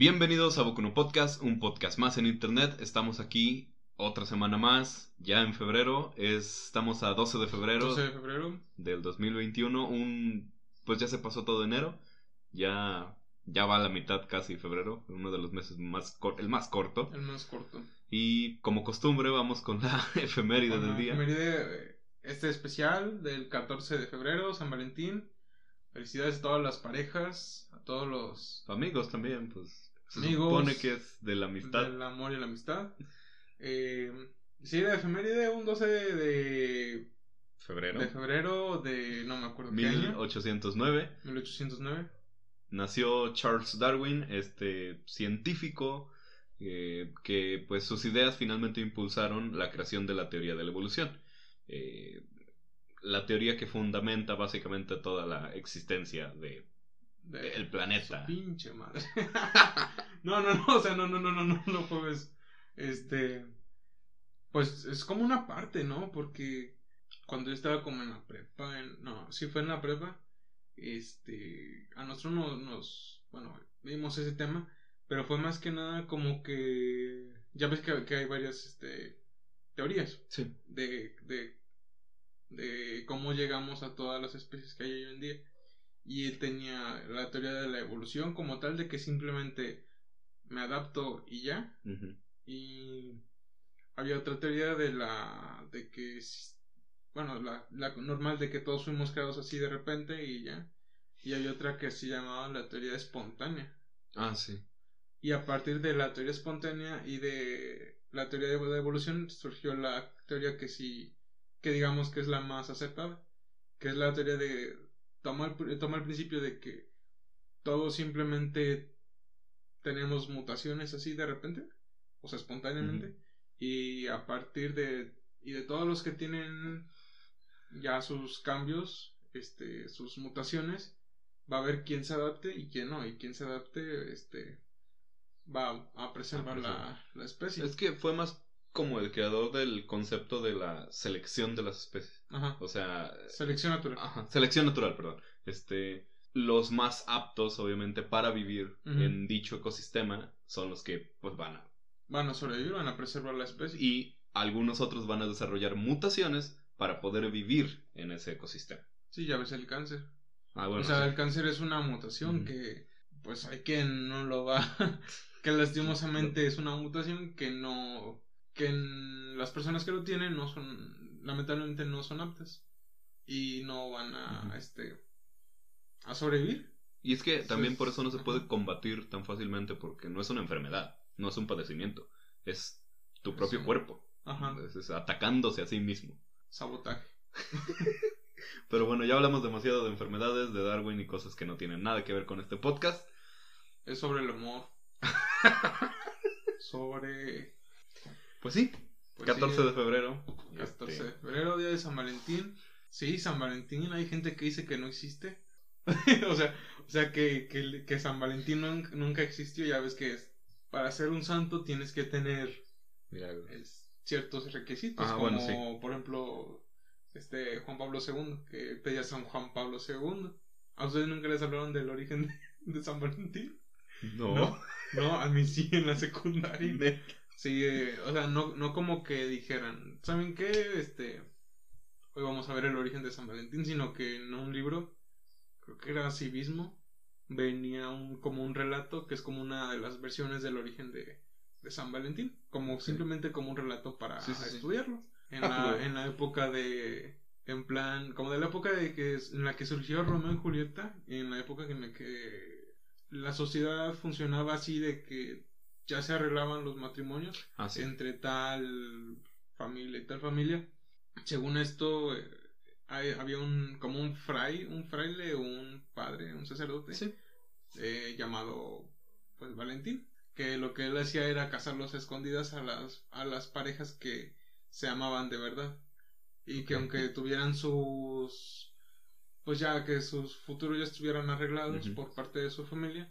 Bienvenidos a Bokuno Podcast, un podcast más en internet. Estamos aquí otra semana más, ya en febrero. Es, estamos a 12 de febrero 12 de febrero. del 2021. Un, pues ya se pasó todo enero. Ya, ya va a la mitad casi febrero, uno de los meses más cor- el más corto. El más corto. Y como costumbre vamos con la efeméride Ajá, del día. efeméride, este especial del 14 de febrero, San Valentín. Felicidades a todas las parejas, a todos los Amigos también, pues se Amigos supone que es de la amistad. del amor y la amistad. Eh, sí, de efeméride, un 12 de, Febrero. de febrero de no me acuerdo qué año, 1809. 1809. nació Charles Darwin, este científico eh, que pues sus ideas finalmente impulsaron la creación de la teoría de la evolución. Eh, la teoría que fundamenta básicamente toda la existencia de de el planeta. su pinche madre. no, no, no, o sea, no, no, no, no, no, no puedes. Este. Pues es como una parte, ¿no? Porque cuando yo estaba como en la prepa, en, no, sí fue en la prepa, este. A nosotros nos, nos. Bueno, vimos ese tema, pero fue más que nada como que. Ya ves que, que hay varias, este. Teorías Sí. de, de, de cómo llegamos a todas las especies que hay hoy en día. Y él tenía la teoría de la evolución como tal, de que simplemente me adapto y ya. Y había otra teoría de la. de que. Bueno, la, la normal de que todos fuimos creados así de repente y ya. Y había otra que se llamaba la teoría espontánea. Ah, sí. Y a partir de la teoría espontánea y de la teoría de la evolución surgió la teoría que sí, que digamos que es la más aceptada, que es la teoría de tomar, toma el principio de que todos simplemente tenemos mutaciones así de repente, o sea, espontáneamente, y a partir de, y de todos los que tienen ya sus cambios, este, sus mutaciones, va a haber quién se adapte y quién no, y quién se adapte, este, va a preservar la, preservar. la especie. Es que fue más como el creador del concepto de la selección de las especies. Ajá. O sea, Selección natural. Ajá, selección natural, perdón. Este, los más aptos, obviamente, para vivir en dicho ecosistema son los que, pues, van a. Van a sobrevivir, van a preservar la especie. Y algunos otros van a desarrollar mutaciones para poder vivir en ese ecosistema. Sí, ya ves el cáncer. Ah, bueno. o sea, sí. el cáncer es una mutación que, pues, hay quien no lo va. que lastimosamente es una mutación que no. que en las personas que lo tienen no son. Lamentablemente no son aptas. Y no van a. Este. a sobrevivir. Y es que también por eso no se puede combatir tan fácilmente, porque no es una enfermedad, no es un padecimiento, es tu Es propio un- cuerpo. Ajá. Entonces, atacándose a sí mismo. Sabotaje. Pero bueno, ya hablamos demasiado de enfermedades, de Darwin y cosas que no tienen nada que ver con este podcast. Es sobre el amor. sobre. Pues sí, pues, 14 sí, de febrero. 14 este, de febrero, día de San Valentín. Sí, San Valentín, hay gente que dice que no existe. o sea, o sea que, que, que San Valentín nun- nunca existió. Ya ves que es, para ser un santo tienes que tener es, ciertos requisitos. Ah, como, bueno, sí. por ejemplo, este Juan Pablo II, que pedía San Juan Pablo II. ¿A ustedes nunca les hablaron del origen de, de San Valentín? No. No. No, a mí sí en la secundaria. Sí, eh, o sea, no, no como que dijeran, ¿saben qué? Este, hoy vamos a ver el origen de San Valentín, sino que en un libro, creo que era Civismo, venía un, como un relato que es como una de las versiones del origen de, de San Valentín, como Sí. simplemente como un relato para Sí, sí, sí. estudiarlo. En Ah, la, en la época de, en plan, como de la época de que en la que surgió Romeo y Julieta, en la época en la que la sociedad funcionaba así de que ya se arreglaban los matrimonios Ah, sí. entre tal familia y tal familia. Según esto, eh, hay- había un como un fray, un fraile o un padre, un sacerdote Sí. eh, llamado pues Valentín, que lo que él hacía era casarlos a escondidas a las a las parejas que se amaban de verdad y que aunque tuvieran sus pues ya que sus futuros ya estuvieran arreglados por parte de su familia,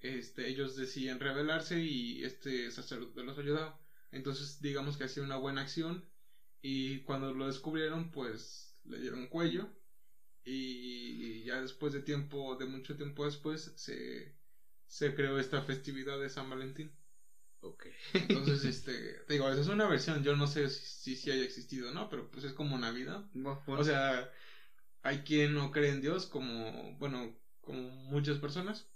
este ellos decían rebelarse y este sacerdote los ayudaba. Entonces, digamos que hacía una buena acción y cuando lo descubrieron, pues le dieron cuello y ya después de tiempo, de mucho tiempo después, se, se creó esta festividad de San Valentín. Ok. Entonces, este, te digo, esa es una versión, yo no sé si, si haya existido o no, pero pues es como Navidad. O sea, hay quien no cree en Dios como, bueno, como muchas personas.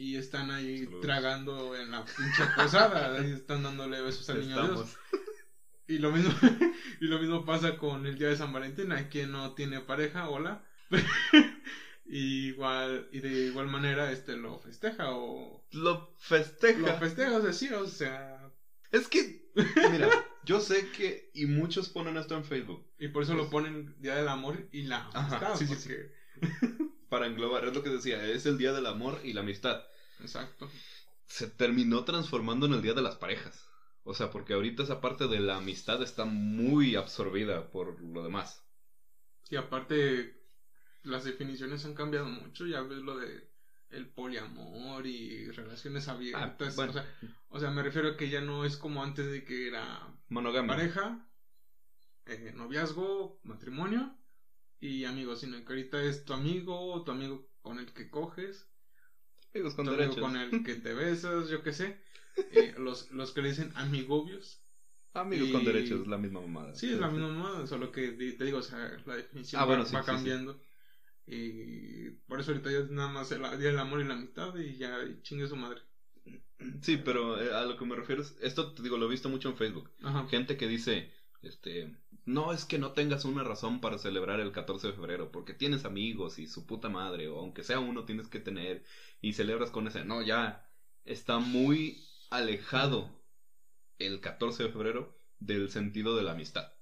Y están ahí tragando en la pinche posada, ahí están dándole besos al niño Dios. Y lo mismo, y lo mismo pasa con el día de San Valentín, hay quien no tiene pareja, hola. y igual, y de igual manera este lo festeja o lo festeja. Lo festeja, o sea, sí, o sea. Es que, mira, yo sé que, y muchos ponen esto en Facebook. Y por eso lo ponen Día del Amor y la Amistad. sí, sí, Para englobar, es lo que decía, es el Día del Amor y la Amistad. Exacto. Se terminó transformando en el Día de las Parejas. O sea, porque ahorita esa parte de la amistad está muy absorbida por lo demás. Y aparte, las definiciones han cambiado mucho. Ya ves lo de el poliamor y relaciones abiertas. Ah, o, sea, o, sea, me refiero a que ya no es como antes de que era monogamia. Pareja, eh, noviazgo, matrimonio y amigos, sino que ahorita es tu amigo, tu amigo con el que coges, amigos con amigo con el que te besas, yo qué sé. Eh, los, los que le dicen amigobios. Amigos con derechos, la misma mamada. Sí, es la misma mamada, solo que te digo, o sea, la definición ah, va, cambiando. Y por eso ahorita ya es nada más el día del amor y la amistad y ya chingue su madre. Sí, pero eh, a lo que me refiero es, esto te digo, lo he visto mucho en Facebook. Gente que dice, este, no es que no tengas una razón para celebrar el 14 de febrero, porque tienes amigos y su puta madre, o aunque sea uno tienes que tener, y celebras con ese. No, ya está muy alejado el 14 de febrero del sentido de la amistad.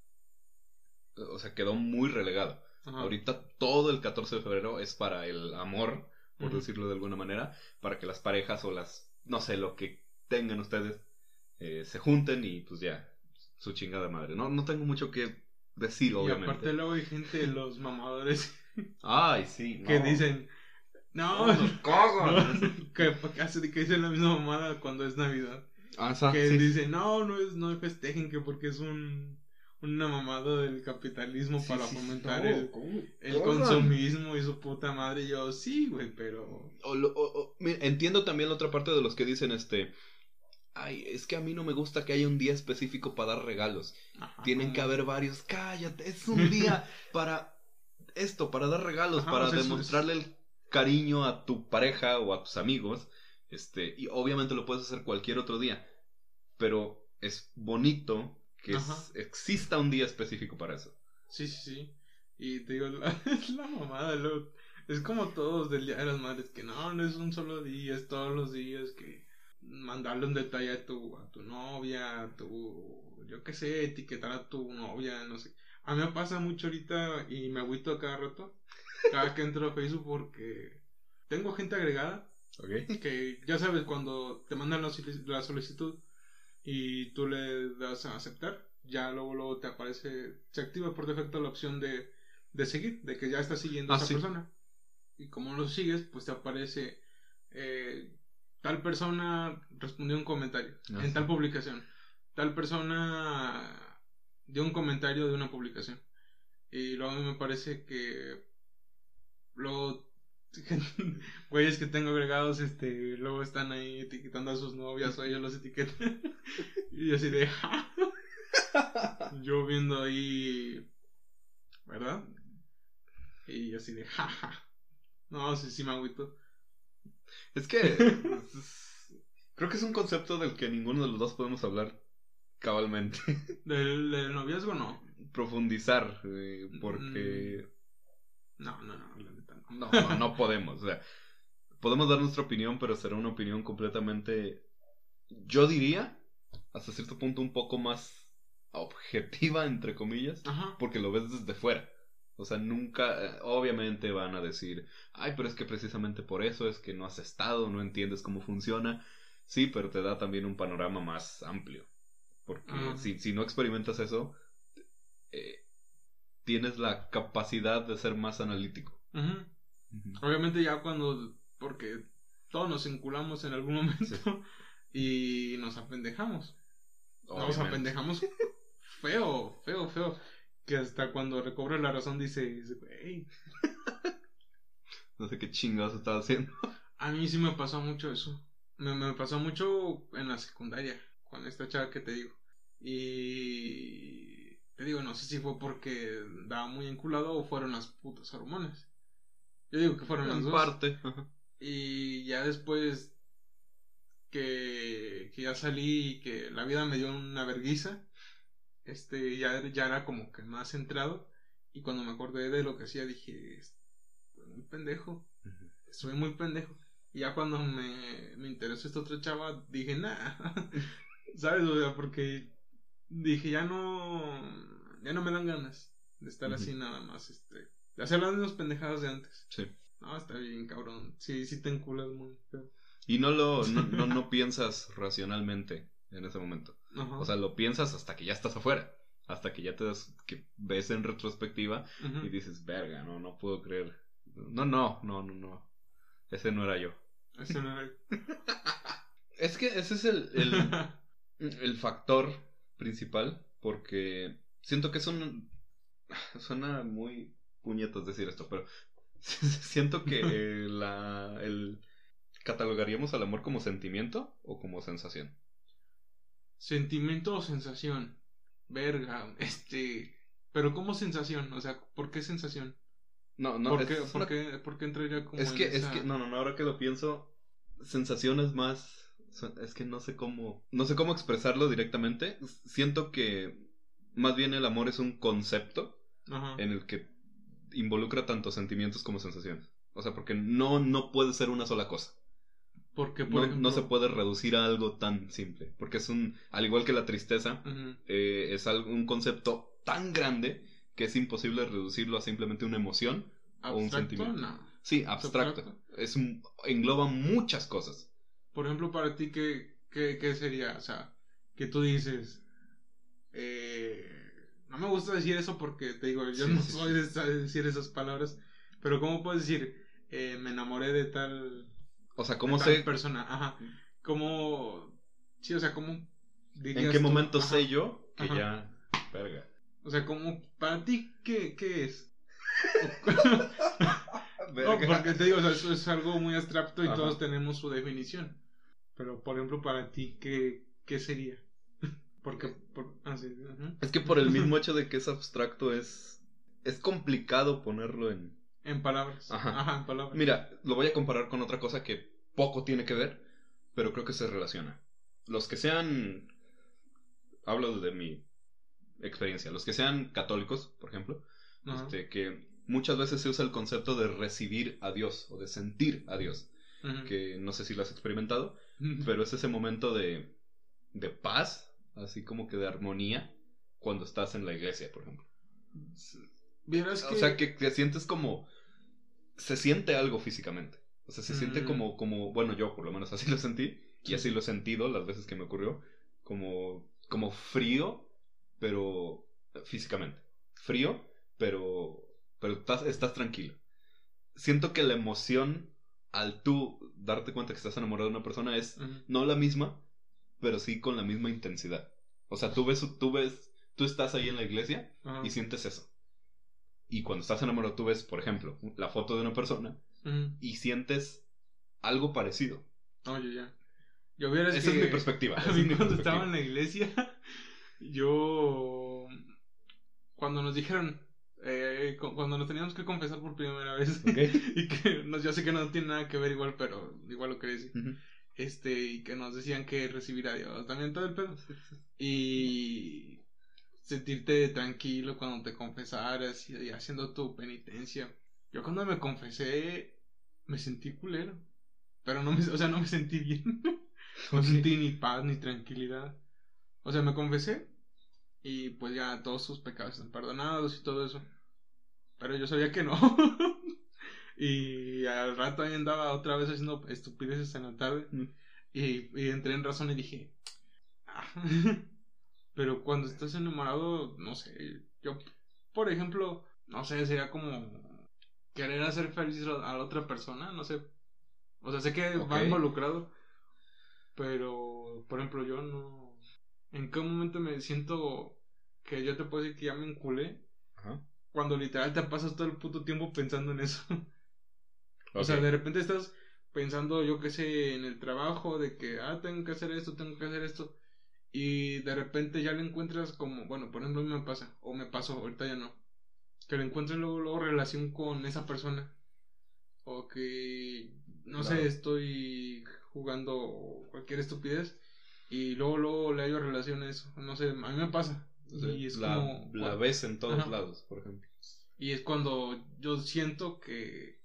O sea, quedó muy relegado. Ahorita todo el 14 de febrero es para el amor, por decirlo de alguna manera, para que las parejas o las, no sé, lo que tengan ustedes, eh, se junten y pues ya, su chingada madre. No, no tengo mucho que decir, obviamente. Y aparte luego hay gente, los mamadores. Ay, sí. Que dicen, no, no, que, que, que dicen la misma mamada cuando es Navidad. Ah, que dicen, no, no es, no festejen que porque es un una mamada del capitalismo para fomentar el, el consumismo y su puta madre. Y yo, sí, güey, pero. entiendo también la otra parte de los que dicen, este. Ay, es que a mí no me gusta que haya un día específico para dar regalos. Tienen que haber varios. Cállate, es un día para esto, para dar regalos, para demostrarle el cariño a tu pareja o a tus amigos. Este, y obviamente lo puedes hacer cualquier otro día. Pero es bonito que exista un día específico para eso. Sí, sí, sí. Y te digo, es la mamada, es como todos del Día de las Madres, que no, no es un solo día, es todos los días, que mandarle un detalle a tu, a tu novia, a tu, yo qué sé, etiquetar a tu novia, no sé. A mí me pasa mucho ahorita y me agüito a cada rato, cada que entro a Facebook porque tengo gente agregada. Que ya sabes, cuando te mandan la solicitud, y tú le das a aceptar, ya luego, luego te aparece, se activa por defecto la opción de, de seguir, de que ya estás siguiendo a ah, esa persona. Y como lo sigues, pues te aparece eh, tal persona respondió un comentario ah, en tal publicación. Tal persona dio un comentario de una publicación. Y luego a mí me parece que luego güeyes que tengo agregados, este, luego están ahí etiquetando a sus novias o ellos los etiquetan. y así de, yo viendo ahí, ¿verdad? Y así de, jaja. No, sí, sí me agüito. Es que creo que es un concepto del que ninguno de los dos podemos hablar cabalmente. ¿Del, noviazgo no? Profundizar, eh, porque... Mm. No, no, no. No, no, no podemos. O sea, podemos dar nuestra opinión, pero será una opinión completamente, yo diría, hasta cierto punto un poco más objetiva, entre comillas, porque lo ves desde fuera. O sea, nunca, eh, obviamente van a decir, ay, pero es que precisamente por eso es que no has estado, no entiendes cómo funciona. Sí, pero te da también un panorama más amplio. Porque ah. si, si, no experimentas eso, eh, tienes la capacidad de ser más analítico. Obviamente ya cuando, porque todos nos enculamos en algún momento y nos apendejamos. Nos apendejamos feo, feo, feo. Que hasta cuando recobra la razón dice, no sé qué chingados estaba haciendo. A mí sí me pasó mucho eso. Me, me pasó mucho en la secundaria, con esta chava que te digo. Y te digo, no sé si fue porque daba muy enculado o fueron las putas hormonas. Yo digo que fueron las dos. parte. Y ya después que, que ya salí y que la vida me dio una verguiza, este, ya, ya era como que más centrado. Y cuando me acordé de lo que hacía, dije, soy muy pendejo. Soy muy pendejo. Y ya cuando me, me interesó esta otra chava, dije, nah. ¿Sabes? O sea, porque dije, ya no, ya no me dan ganas de estar así nada más, este, de hacer las mismas pendejadas de antes. Sí. No, está bien, cabrón. Sí, sí te enculas muy. Y no lo, no, no, no piensas racionalmente en ese momento. O sea, lo piensas hasta que ya estás afuera. Hasta que ya te das, que ves en retrospectiva y dices, verga, no, no puedo creer. No, no, no, no, no. Ese no era yo. Eso no era- Es que ese es el, el, el factor principal porque siento que es un... Suena muy puñetas decir esto, pero siento que eh, la, el... ¿Catalogaríamos al amor como sentimiento o como sensación? Sentimiento o sensación. Verga, este. Pero ¿cómo sensación? O sea, ¿por qué sensación? No, no, ¿Por, es, qué, una- por, qué, por qué entraría como es en que, es esa- que, no, no, no, ahora que lo pienso, sensación es más, es que no sé cómo, no sé cómo expresarlo directamente, siento que más bien el amor es un concepto Ajá. en el que involucra tanto sentimientos como sensaciones. O sea, porque no, no puede ser una sola cosa. Porque, por No, ejemplo. no se puede reducir a algo tan simple. Porque es un, al igual que la tristeza, eh, es algo, un concepto tan grande que es imposible reducirlo a simplemente una emoción. O un sentimiento. No. Sí, abstracto. Es un- engloba muchas cosas. Por ejemplo, para ti, ¿qué, qué, qué sería? O sea, que tú dices. Eh, no me gusta decir eso porque te digo, yo Sí, no sí, soy de decir esas palabras. Pero, ¿cómo puedes decir? eh, me enamoré de tal, O sea, ¿cómo sé? persona. Ajá. ¿Cómo. Sí, o sea, ¿cómo dirías ¿En qué tú? momento Ajá. sé yo que Ajá. ya... Verga. O sea, ¿cómo. Para ti, ¿qué, qué es? No, porque te digo, o sea, eso es algo muy abstracto y Ajá. todos tenemos su definición. Pero, por ejemplo, para ti, ¿qué, qué sería? Porque, por, ah, sí. Es que por el mismo hecho de que es abstracto es... Es complicado ponerlo en... En palabras. Ajá. Ajá, en palabras. Mira, lo voy a comparar con otra cosa que poco tiene que ver, pero creo que se relaciona. Los que sean... Hablo de mi experiencia. Los que sean católicos, por ejemplo, este, que muchas veces se usa el concepto de recibir a Dios o de sentir a Dios, que no sé si lo has experimentado, pero es ese momento de, de paz, así como que de armonía, cuando estás en la iglesia, por ejemplo. Vieras que. O sea, que te sientes como... Se siente algo físicamente. O sea, se siente Mm. como, como... Bueno, yo por lo menos así lo sentí. Sí. Y así lo he sentido las veces que me ocurrió. Como, como frío, pero físicamente. Frío, pero, pero estás, estás tranquilo. Siento que la emoción al tú darte cuenta que estás enamorado de una persona es no la misma, pero sí con la misma intensidad. O sea, tú ves, tú ves, tú estás ahí en la iglesia y sientes eso. Y cuando estás enamorado, tú ves, por ejemplo, la foto de una persona Ujú. y sientes algo parecido. Oye, ya. Yo Esa que. es mi perspectiva. A mí cuando perspectiva. estaba en la iglesia, yo. Cuando nos dijeron. eh, cu- cuando nos teníamos que confesar por primera vez. Ok. y que no, yo sé que no tiene nada que ver igual, pero igual lo quería decir. Ujú. Este, y que nos decían que recibir a Dios. También todo el pedo. Y sentirte tranquilo cuando te confesaras y, haciendo tu penitencia. Yo cuando me confesé me sentí culero. Pero no me, o sea, no me sentí bien. no Ok. sentí ni paz ni tranquilidad. O sea, me confesé y pues ya todos sus pecados están perdonados y todo eso. Pero yo sabía que no. y al rato ahí andaba otra vez haciendo estupideces en la tarde. Mm. Y, y entré en razón y dije, "Ah". pero cuando estás enamorado, no sé, yo, por ejemplo, no sé, sería como querer hacer feliz a la otra persona, no sé. O sea, sé que va Ok. involucrado, pero, por ejemplo, yo no... ¿En qué momento me siento que yo te puedo decir que ya me enculé? Ajá. Cuando literal te pasas todo el puto tiempo pensando en eso. O sea, de repente estás pensando, yo qué sé, en el trabajo, de que, ah, tengo que hacer esto, tengo que hacer esto, y de repente ya le encuentras como, bueno, por ejemplo, a mí me pasa, o me pasó, ahorita ya no, que le encuentres luego, luego relación con esa persona, o que, no sé, estoy jugando cualquier estupidez, y luego, luego le hallo relación a eso, no sé, a mí me pasa. y es la, como, la ves en todos lados, por ejemplo. Y es cuando yo siento que,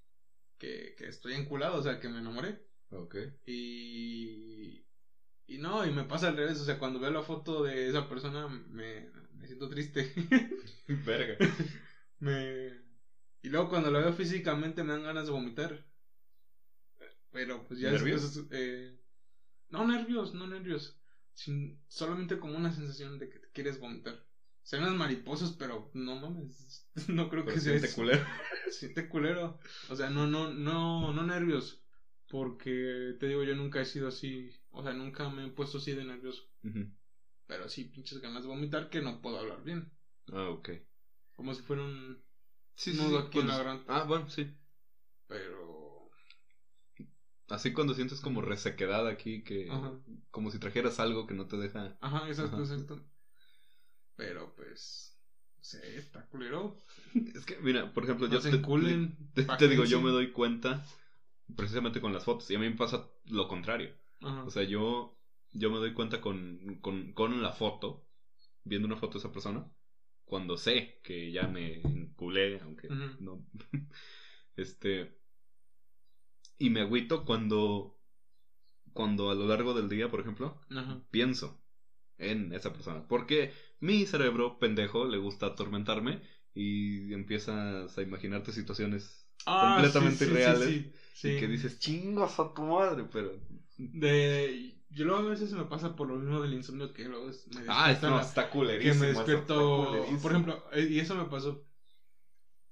que, que estoy enculado, o sea, que me enamoré. Ok. Y, y no, y me pasa al revés, o sea, cuando veo la foto de esa persona me, me siento triste. Verga. me... Y luego cuando la veo físicamente me dan ganas de vomitar. Pero pues ya ¿Nervios? es... eh, no nervios, no nervios. Sin, solamente como una sensación de que te quieres vomitar. O sea, unas mariposas, pero no mames. No creo Pero que sea siente culero. Siente culero. O sea, no, no, no, no nervios. Porque te digo, yo nunca he sido así. O sea, nunca me he puesto así de nervioso. Pero sí, pinches ganas de vomitar que no puedo hablar bien. Ah, ok. Como si fuera un Sí, sí, nudo sí, aquí en la cuando- garganta. Ah, bueno, sí. Pero. Así cuando sientes como resequedad aquí, que Ajá. como si trajeras algo que no te deja. Ajá, exacto, Ajá. exacto. Pero pues. Sé, está culero. Es que, mira, por ejemplo, No yo se te, enculen, te- te digo, yo me doy cuenta precisamente con las fotos. Y a mí me pasa lo contrario. Ajá. O sea, yo, yo me doy cuenta con, con, con la foto, viendo una foto de esa persona, cuando sé que ya me enculé, aunque no. este. Y me agüito cuando, cuando a lo largo del día, por ejemplo, Ajá. pienso en esa persona. Porque mi cerebro pendejo le gusta atormentarme y empiezas a imaginarte situaciones Ah, completamente sí, sí, irreales sí, sí, y que dices, chingas a tu madre, pero... De, yo luego a veces me pasa por lo mismo del insomnio que luego me Ah, no, la- está que culerísimo. me eso, despierto, por ejemplo, eh, y eso me pasó.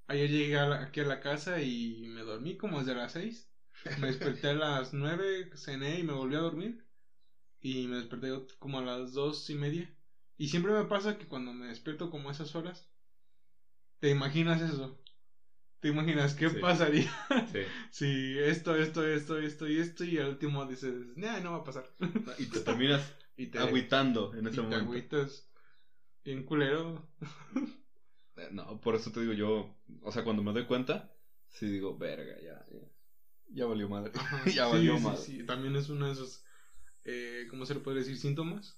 Ayer llegué a la- aquí a la casa y me dormí como desde las 6. Me desperté a las 9, cené y me volví a dormir. Y me desperté como a las dos y media. Y siempre me pasa que cuando me despierto como a esas horas, te imaginas eso. Te imaginas qué Sí. pasaría Sí. si esto, esto, esto, esto y esto. Y al último dices, nah, no va a pasar. Y te terminas Y te, agüitando en y ese te momento. agüitas. Bien culero. Eh, No, por eso te digo yo, o sea, cuando me doy cuenta, sí digo, verga, ya, ya, ya valió madre. Ajá, ya sí, valió sí, madre. sí. También es uno de esos, eh, ¿cómo se le puede decir? Síntomas.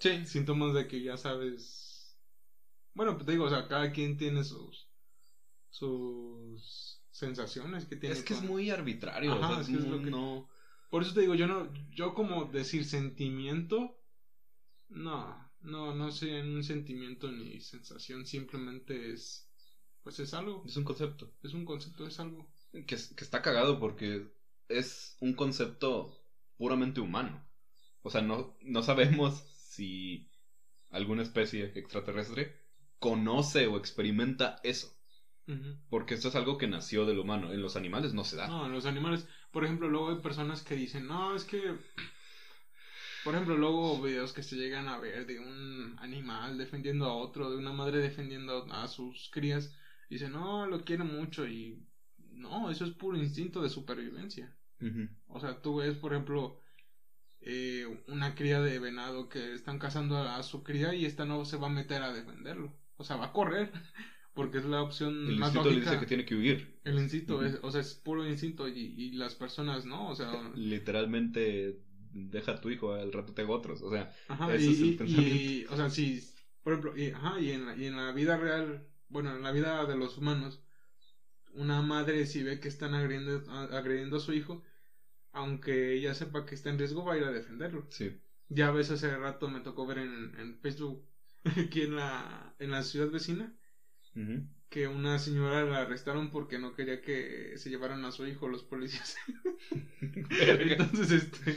Sí. Síntomas de que ya sabes. Bueno, pues te digo, o sea, cada quien tiene sus. Sus sensaciones que tiene. Es que es muy arbitrario, Ajá, o sea, es que es lo muy- que- no... Por eso te digo, yo no. Yo como decir sentimiento. No, no, no sé un sentimiento ni sensación, simplemente es. Pues es algo. Es un concepto. Es un concepto, es algo. Que, que está cagado porque es un concepto puramente humano. O sea, no, no sabemos si alguna especie extraterrestre conoce o experimenta eso. Porque esto es algo que nació del humano. En los animales no se da. No, en los animales, por ejemplo, luego hay personas que dicen, no, es que, por ejemplo, luego videos que se llegan a ver de un animal defendiendo a otro, de una madre defendiendo a sus crías, dicen, no, lo quiero mucho y no, eso es puro instinto de supervivencia. O sea, tú ves, por ejemplo, eh, una cría de venado que están cazando a, a su cría y esta no se va a meter a defenderlo. O sea, va a correr, porque es la opción El más instinto le dice que tiene que huir. El instinto, es, o sea, es puro instinto y, y las personas no, o sea, Literalmente deja a tu hijo, al rato te hago otros. O sea, ajá, ese y, es el pensamiento. y, o sea, si, por ejemplo, y, ajá, y en, la, y en la vida real, bueno, en la vida de los humanos, una madre si ve que están agrediendo, agrediendo a su hijo, aunque ella sepa que está en riesgo, va a ir a defenderlo. sí. Ya ves, hace rato me tocó ver en, en Facebook, aquí en la, en la ciudad vecina, Que una señora la arrestaron porque no quería que se llevaran a su hijo los policías. Entonces, este,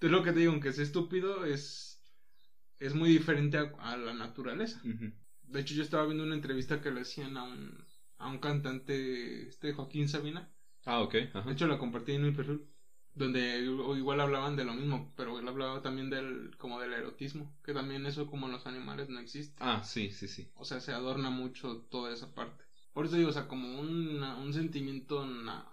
es lo que te digo, aunque sea estúpido, es, es muy diferente a, a la naturaleza. De hecho, yo estaba viendo una entrevista que le hacían a un, a un cantante, este Joaquín Sabina. Ah, ok. Ajá. De hecho, la compartí en mi perfil. Donde igual hablaban de lo mismo, pero él hablaba también del, como del erotismo, que también eso como en los animales no existe. Ah, sí, sí, sí. O sea, se adorna mucho toda esa parte. Por eso digo, o sea, como un, un sentimiento na-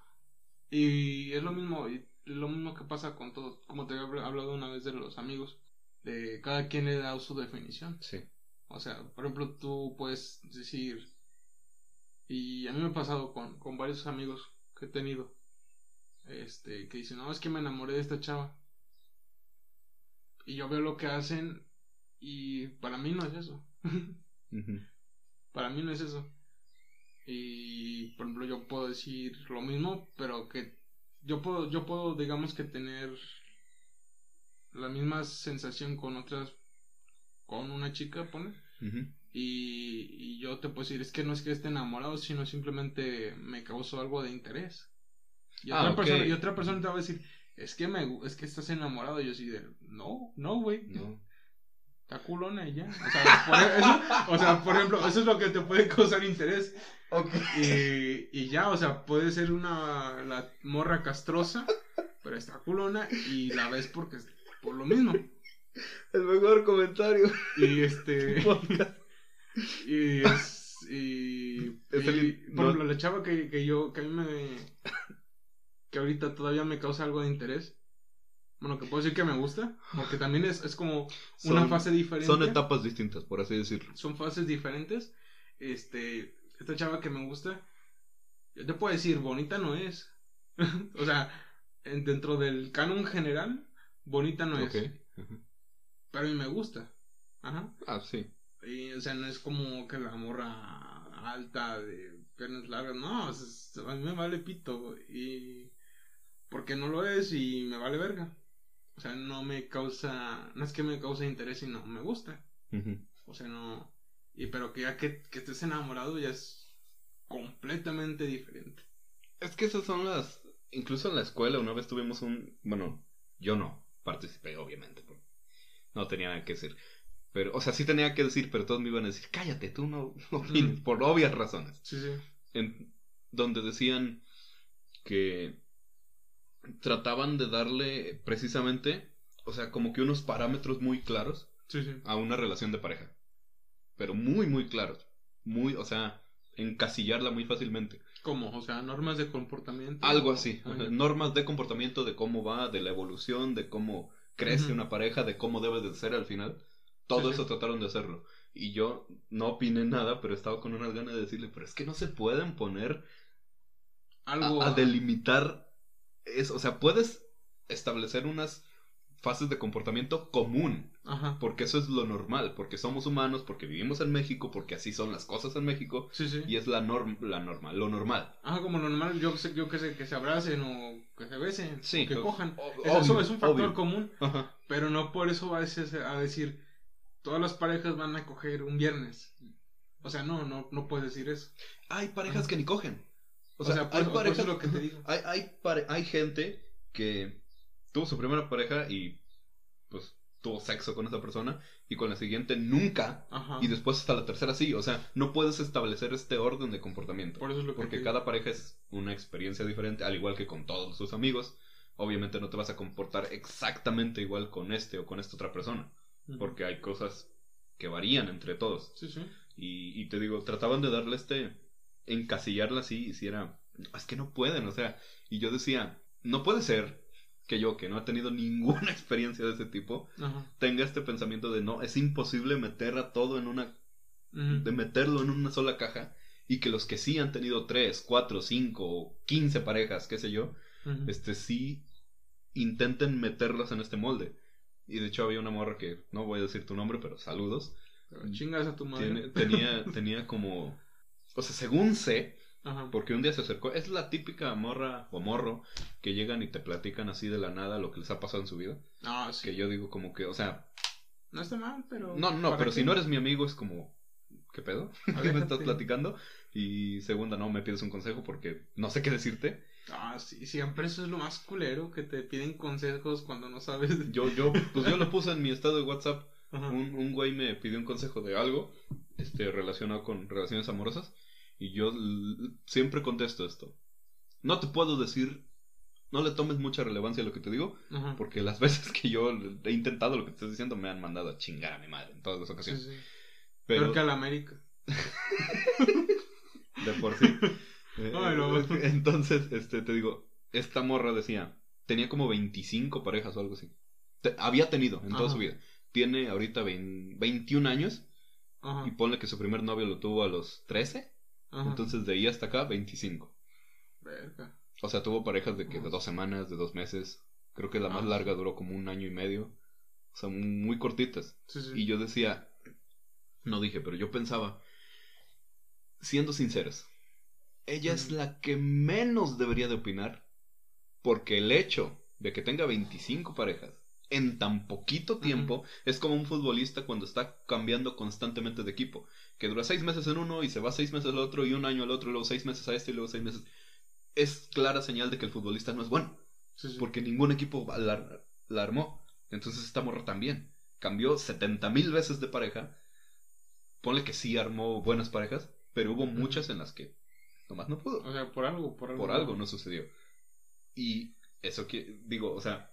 Y es lo mismo, y lo mismo que pasa con todo, como te había hablado una vez de los amigos, de cada quien le da su definición. Sí. O sea, por ejemplo, tú puedes decir, y a mí me ha pasado con, con varios amigos que he tenido, este, que dicen, no, es que me enamoré de esta chava. Y yo veo lo que hacen y para mí no es eso. Para mí no es eso. Y por ejemplo yo puedo decir lo mismo, pero que yo puedo, yo puedo digamos que tener la misma sensación con otras, con una chica, pone. Y, y yo te puedo decir, es que no es que esté enamorado, sino simplemente me causó algo de interés. Y Ah, otra, persona, y otra persona te va a decir, es que me es que estás enamorado. Y yo así de, no, no, güey. No. Está culona y ya. O sea, por, eso, o sea, por ejemplo, eso es lo que te puede causar interés. Y, y ya, o sea, puede ser una la morra castrosa, pero está culona y la ves porque es por lo mismo. El mejor comentario. Y este. Y es. Y. Por ejemplo, la chava que, que yo. Que a mí me. Que ahorita todavía me causa algo de interés. Bueno, que puedo decir que me gusta. Porque también es, es como una Son- fase diferente. Son etapas distintas, por así decirlo. son fases diferentes. Este, esta chava que me gusta, yo te puedo decir, bonita no es. o sea, en- dentro del canon general, bonita no es. Pero a mí me gusta. Ajá. Ah, sí. Y, o sea, no es como que la morra alta de piernas largas, no, a mí me vale pito. Y. Porque no lo es y me vale verga. O sea, no me causa. No es que me cause interés, sino me gusta. O sea, no. Y pero que ya que, que estés enamorado ya es completamente diferente. Es que esas son las. Incluso en la escuela, una vez tuvimos un. Bueno, yo no participé, obviamente. porque No tenía nada que decir. Pero, o sea, sí tenía que decir, pero todos me iban a decir, cállate, tú no, no opines, Mm. por obvias razones. Sí, sí. En, donde decían que trataban de darle precisamente, o sea, como que unos parámetros muy claros Sí, sí. a una relación de pareja. Pero muy, muy claros. Muy, o sea, encasillarla muy fácilmente. ¿Cómo? O sea, normas de comportamiento. Algo así. Ah, o sea, ya. normas de comportamiento, de cómo va, de la evolución, de cómo crece una pareja, de cómo debe de ser al final. Todo sí. eso trataron de hacerlo. Y yo no opiné nada, pero estaba con unas ganas de decirle, pero es que no se pueden poner Algo. a, a delimitar eso. O sea, puedes establecer unas fases de comportamiento común, Ajá. porque eso es lo normal, porque somos humanos, porque vivimos en México, porque así son las cosas en México, Sí, sí. y es la, norm la norma, lo normal. Ajá, como normal, yo sé, yo que sé, que se abracen o que se besen. Sí, o que o- cojan. o- Eso, obvio, es un factor obvio. común. Ajá. Pero no por eso va a decir, a decir, todas las parejas van a coger un viernes. O sea, no, no, no puedes decir eso. Hay parejas Ajá. que ni cogen. O O sea, sea, por- hay por parejas. eso es lo que te digo. Hay, hay, pare- hay gente que tuvo su primera pareja y pues tuvo sexo con esa persona y con la siguiente nunca Ajá. y después hasta la tercera sí. O sea, no puedes establecer este orden de comportamiento. Por eso es lo que te Porque cada pareja es una experiencia diferente, al igual que con todos sus amigos. Obviamente no te vas a comportar exactamente igual con este o con esta otra persona. Porque hay cosas que varían entre todos. Sí, sí. Y, y te digo, trataban de darle este, encasillarla así, y si era, es que no pueden, o sea, y yo decía, no puede ser que yo, que no he tenido ninguna experiencia de ese tipo, Ajá. tenga este pensamiento de no, es imposible meter a todo en una, de meterlo en una sola caja, y que los que sí han tenido tres, cuatro, cinco, o quince parejas, qué sé yo, este sí intenten meterlos en este molde. Y de hecho había una morra que, no voy a decir tu nombre, pero saludos, Pero Chingas a tu madre. tiene- tenía, tenía como. O sea, según sé, Ajá. porque un día se acercó. Es la típica morra o morro que llegan y te platican así de la nada lo que les ha pasado en su vida. Ah, sí. Que yo digo, como que, o sea, No está mal, pero. no, no, ¿para pero si no eres mi amigo, es como, ¿qué pedo? ¿Qué me estás platicando? Y segunda, no me pides un consejo porque no sé qué decirte. Ah, sí, siempre eso es lo más culero, que te piden consejos cuando no sabes. Yo, yo, pues yo lo puse en mi estado de WhatsApp. Un, un güey me pidió un consejo de algo este, relacionado con relaciones amorosas y yo siempre contesto esto. No te puedo decir, no le tomes mucha relevancia a lo que te digo, Ajá. porque las veces que yo he intentado lo que te estoy diciendo me han mandado a chingar a mi madre en todas las ocasiones. sí. Pero Peor que a la América. de por sí. Eh, Ay, no. Entonces, este, te digo, esta morra decía, tenía como 25 parejas o algo así. Te- había tenido en toda Ajá. su vida. Tiene ahorita 20 21 años Ajá. y ponle que su primer novio lo tuvo a los 13. Ajá. Entonces de ahí hasta acá 25. Verga. O sea, tuvo parejas de que de dos semanas, de dos meses. Creo que la más Ah. larga duró como un año y medio. O sea, muy cortitas. Sí, sí. Y yo decía, no dije, pero yo pensaba, siendo sinceros, ella es la que menos debería de opinar, porque el hecho de que tenga 25 parejas en tan poquito tiempo es como un futbolista cuando está cambiando constantemente de equipo, que dura seis meses en uno y se va seis meses al otro y un año al otro y luego seis meses a este y luego seis meses. Es clara señal de que el futbolista no es bueno Sí, sí. porque ningún equipo la, la armó. Entonces esta morra también. Cambió 70 mil veces de pareja. Ponle que sí armó buenas parejas, pero hubo muchas en las que nomás no pudo. O sea, por algo, por algo. Por algo no sucedió. Y eso que digo, o sea,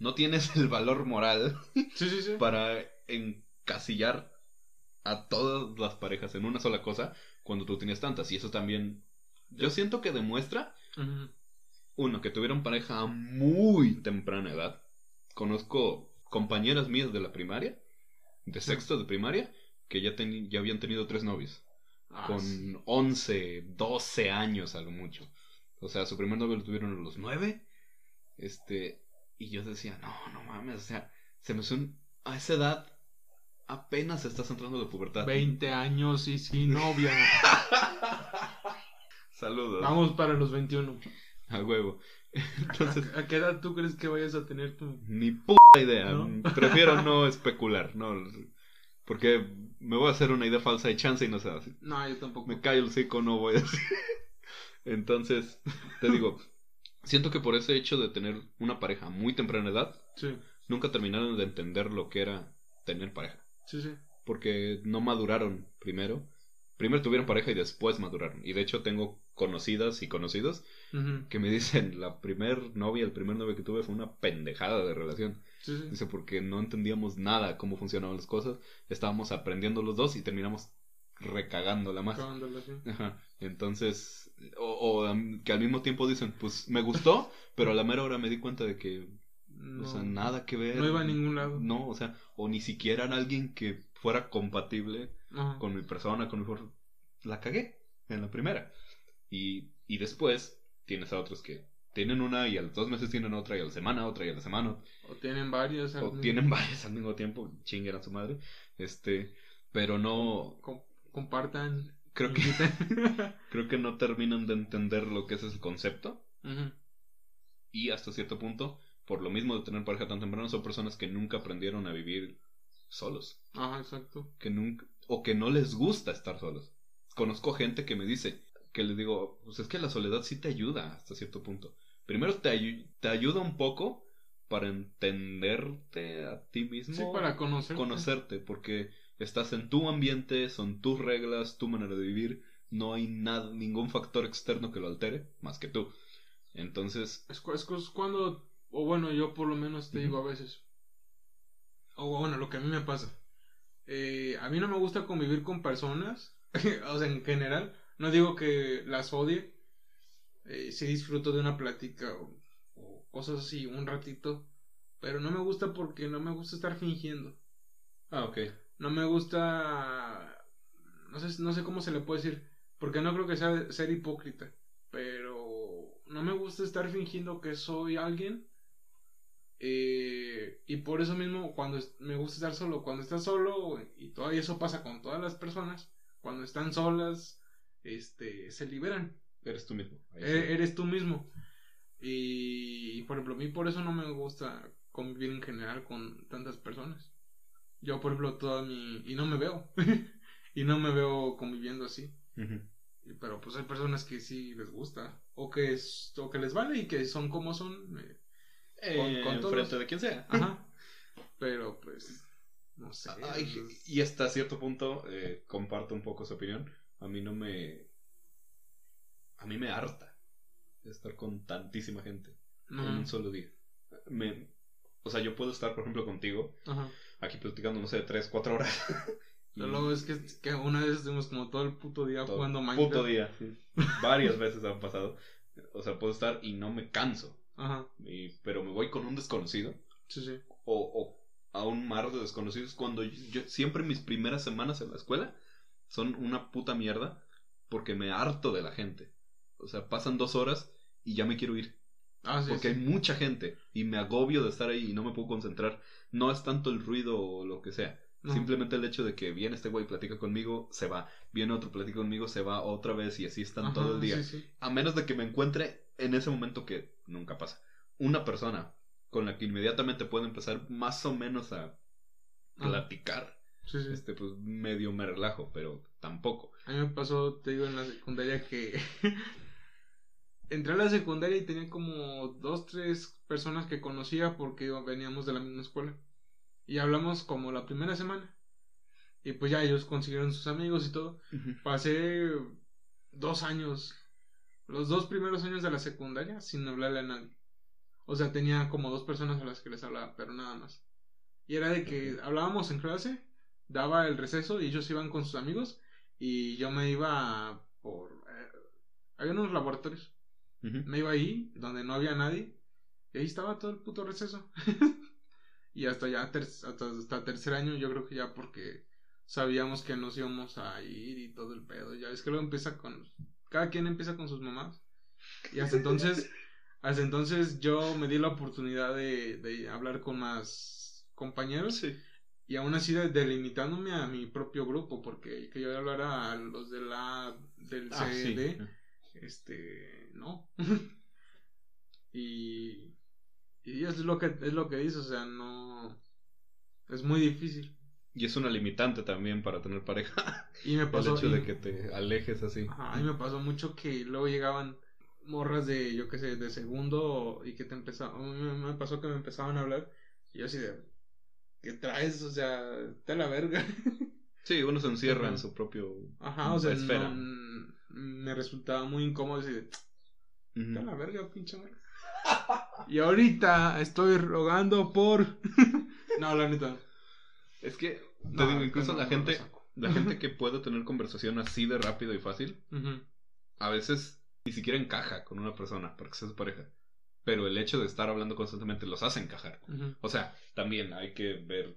no tienes el valor moral Sí, sí, sí. para encasillar a todas las parejas en una sola cosa cuando tú tienes tantas. Y eso también, yo siento que demuestra uno, que tuvieron pareja a muy temprana edad. Conozco compañeras mías de la primaria, de sexto de primaria, que ya, teni- ya habían tenido tres novios. Ah, con sí. 11, 12 años a lo mucho. O sea, su primer novio lo tuvieron a los 9. Este, y yo decía, no, no mames, o sea, se me son a esa edad apenas estás entrando a la pubertad. 20 años y sin novia. Saludos. Vamos para los 21. A huevo. Entonces, ¿A qué edad tú crees que vayas a tener tu.? Ni puta idea. ¿No? Prefiero no especular, no. Porque me voy a hacer una idea falsa de chance y no sé. así. No, yo tampoco. Me callo el hocico, no voy a decir. Entonces, te digo, siento que por ese hecho de tener una pareja a muy temprana edad, Sí, nunca terminaron de entender lo que era tener pareja. sí, sí. Porque no maduraron primero. Primero tuvieron pareja y después maduraron. Y de hecho tengo conocidas y conocidos que me dicen, la primer novia, el primer novio que tuve fue una pendejada de relación. Dice, porque no entendíamos nada cómo funcionaban las cosas. Estábamos aprendiendo los dos y terminamos recagándola más. Acabándolo así. Ajá. Entonces, o, o, que al mismo tiempo dicen, pues me gustó, pero a la mera hora me di cuenta de que, No, o sea, nada que ver. no iba a ningún lado. No, o sea, o ni siquiera era alguien que fuera compatible Ajá. con mi persona, con mi forma. La cagué en la primera. Y, y después tienes a otros que tienen una y a los dos meses tienen otra y a la semana otra y a la semana O tienen varias. o tienen varias al mismo tiempo, chinguen a su madre. Este, pero no, compartan. creo que, creo que no terminan de entender lo que es el concepto. Y hasta cierto punto, por lo mismo de tener pareja tan temprano, son personas que nunca aprendieron a vivir solos. Ajá, exacto. Que nunca, o que no les gusta estar solos. Conozco gente que me dice, que les digo, pues es que la soledad sí te ayuda hasta cierto punto. Primero te, te ayuda un poco para entenderte a ti mismo. Sí, para conocer. conocerte, porque estás en tu ambiente, son tus reglas, tu manera de vivir, no hay nada, ningún factor externo que lo altere, más que tú. Entonces, Es, cu- es cu- es cuando, o bueno, yo por lo menos te digo a veces, o bueno, lo que a mí me pasa, eh, a mí no me gusta convivir con personas, o sea, en general, no digo que las odie, eh, sí disfruto de una plática o, o cosas así, un ratito, pero no me gusta porque no me gusta estar fingiendo, ah, ok. No me gusta, no sé, no sé cómo se le puede decir, porque no creo que sea ser hipócrita, pero no me gusta estar fingiendo que soy alguien. eh, y por eso mismo, cuando me gusta estar solo, cuando estás solo, y todavía eso pasa con todas las personas, cuando están solas, este, se liberan. Eres tú mismo. E- sí. Eres tú mismo. Y, por ejemplo, a mí por eso no me gusta convivir en general con tantas personas. Yo, por ejemplo, toda mi... Y no me veo. y no me veo conviviendo así. Pero pues hay personas que sí les gusta. O que, es, o que les vale y que son como son. eh, Eh, con todos. enfrente de quien sea. Ajá. Pero pues... No sé. Ay, y hasta cierto punto eh, comparto un poco su opinión. A mí no me. A mí me harta estar con tantísima gente en Ajá. un solo día. Me, o sea, yo puedo estar, por ejemplo, contigo Ajá. Aquí platicando, no sé, tres, cuatro horas. Y Luego es que, que una vez estuvimos como todo el puto día todo jugando Minecraft. Puto día. sí. Varias veces han pasado. O sea, puedo estar y no me canso. Ajá. Y- pero me voy con un desconocido. Sí, sí. o, o a un mar de desconocidos cuando yo, yo- siempre mis primeras semanas en la escuela son una puta mierda porque me harto de la gente. O sea, pasan dos horas y ya me quiero ir. Ah, sí. porque sí. hay mucha gente y me agobio de estar ahí y no me puedo concentrar. No es tanto el ruido o lo que sea. No. Simplemente el hecho de que viene este güey, platica conmigo, se va. Viene otro, platica conmigo, se va otra vez y así están Ajá, todo el día. Sí. A menos de que me encuentre en ese momento que nunca pasa. Una persona con la que inmediatamente puedo empezar más o menos a platicar. Sí, sí. Este, pues medio me relajo, pero tampoco. A mí me pasó, te digo, en la secundaria que entré a la secundaria y tenía como dos, tres personas que conocía porque veníamos de la misma escuela. Y hablamos como la primera semana. Y pues ya ellos consiguieron sus amigos y todo. Pasé dos años, los dos primeros años de la secundaria sin hablarle a nadie. O sea, tenía como dos personas a las que les hablaba, pero nada más. Y era de que hablábamos en clase, daba el receso y ellos iban con sus amigos y yo me iba por... eh, había unos laboratorios. Me iba ahí, donde no había nadie, y ahí estaba todo el puto receso. y hasta ya, ter- hasta, hasta tercer año, yo creo que ya porque sabíamos que nos íbamos a ir y todo el pedo. Ya es que luego empieza con. Cada quien empieza con sus mamás. Y hasta entonces, hasta entonces yo me di la oportunidad de, de hablar con más compañeros. Sí. Y aún así de- delimitándome a mi propio grupo, porque que yo hablara a los de la del Ah, sí. CD, este, no. y y es lo que es lo que dice, o sea, no es muy difícil. Y es una limitante también para tener pareja. Y me El pasó hecho y- de que te alejes así. ajá, a mí me pasó mucho que luego llegaban morras de yo qué sé, de segundo y que te empezaban me, me pasó que me empezaban a hablar y yo así de ¿qué traes? O sea, te la verga. Sí, uno se encierra Ajá. en su propio Ajá, o sea, esfera. no- me resultaba muy incómodo decir, Y ahorita estoy rogando por. no, la neta. Es que, te No, digo, incluso no, la no gente, la gente que puede tener conversación así de rápido y fácil, a veces ni siquiera encaja con una persona porque sea su pareja. Pero el hecho de estar hablando constantemente los hace encajar. O sea, también hay que ver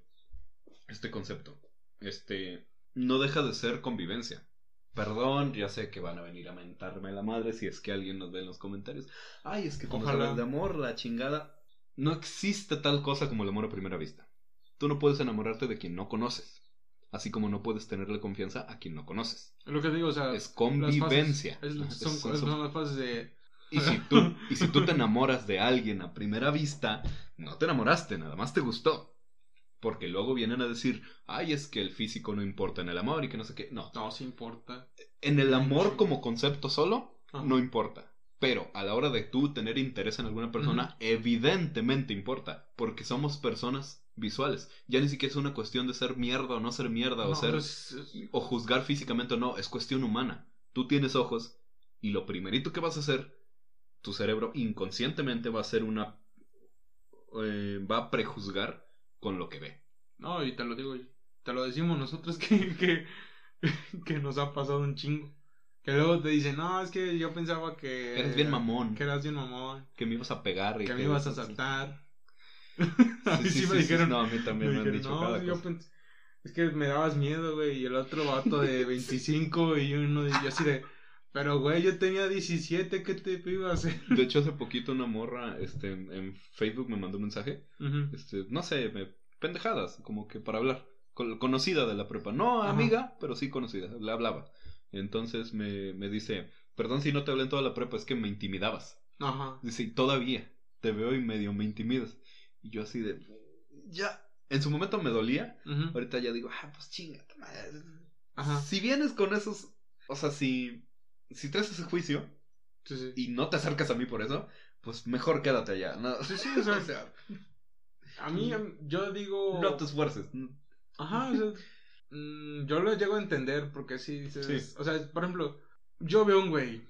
este concepto. Este no deja de ser convivencia. Perdón, ya sé que van a venir a mentarme la madre si es que alguien nos ve en los comentarios. Ay, es que Ojalá. hablas de amor, la chingada. No existe tal cosa como el amor a primera vista. Tú no puedes enamorarte de quien no conoces. Así como no puedes tenerle confianza a quien no conoces. Es lo que digo, o sea. Es las convivencia. fases- es- Es- son, son- son las fases de. Y si, tú, y si tú te enamoras de alguien a primera vista, no te enamoraste, nada más te gustó. Porque luego vienen a decir, ay, es que el físico no importa en el amor y que no sé qué. No, No, sí importa. en el amor como concepto solo, Ajá. no importa. Pero a la hora de tú tener interés en alguna persona, evidentemente importa. Porque somos personas visuales. Ya ni siquiera es una cuestión de ser mierda o no ser mierda o ser es- es- o juzgar físicamente o no, es cuestión humana. Tú tienes ojos y lo primerito que vas a hacer, tu cerebro inconscientemente va a hacer una... eh, va a prejuzgar con lo que ve. No, y te lo digo, te lo decimos nosotros que, que, que nos ha pasado un chingo. Que luego te dicen, no, es que yo pensaba que. Eres bien mamón, Que eras bien mamón. que me ibas a pegar y Que me ibas a saltar. a mí sí, me dijeron. no, a mí también me, me han dijeron, dicho no, cada yo cosa. Es que me dabas miedo, güey. Y el otro vato de 25 y uno de. Y así de. Pero, güey, yo tenía 17, ¿qué te iba a hacer? De hecho, hace poquito una morra este, en, Facebook me mandó un mensaje. Este, no sé, me, pendejadas, como que para hablar. Con- conocida de la prepa. No Ajá. amiga, pero sí conocida. Le hablaba. Entonces me, me dice, perdón si no te hablé en toda la prepa, es que me intimidabas. Ajá. Dice, y todavía te veo y medio me intimidas. Y yo así de, ya. En su momento me dolía. Ahorita ya digo, ah, pues chinga. tu madre". Ajá. Si vienes con esos, o sea, si, si traes ese juicio Sí, sí. y no te acercas a mí por eso, pues mejor quédate allá. No, Sí, sí, o sea, o sea, A mí, yo digo. no te esfuerces. Ajá, o sea, mm, yo lo llego a entender porque sí dices, Sí. o sea, por ejemplo, yo veo un güey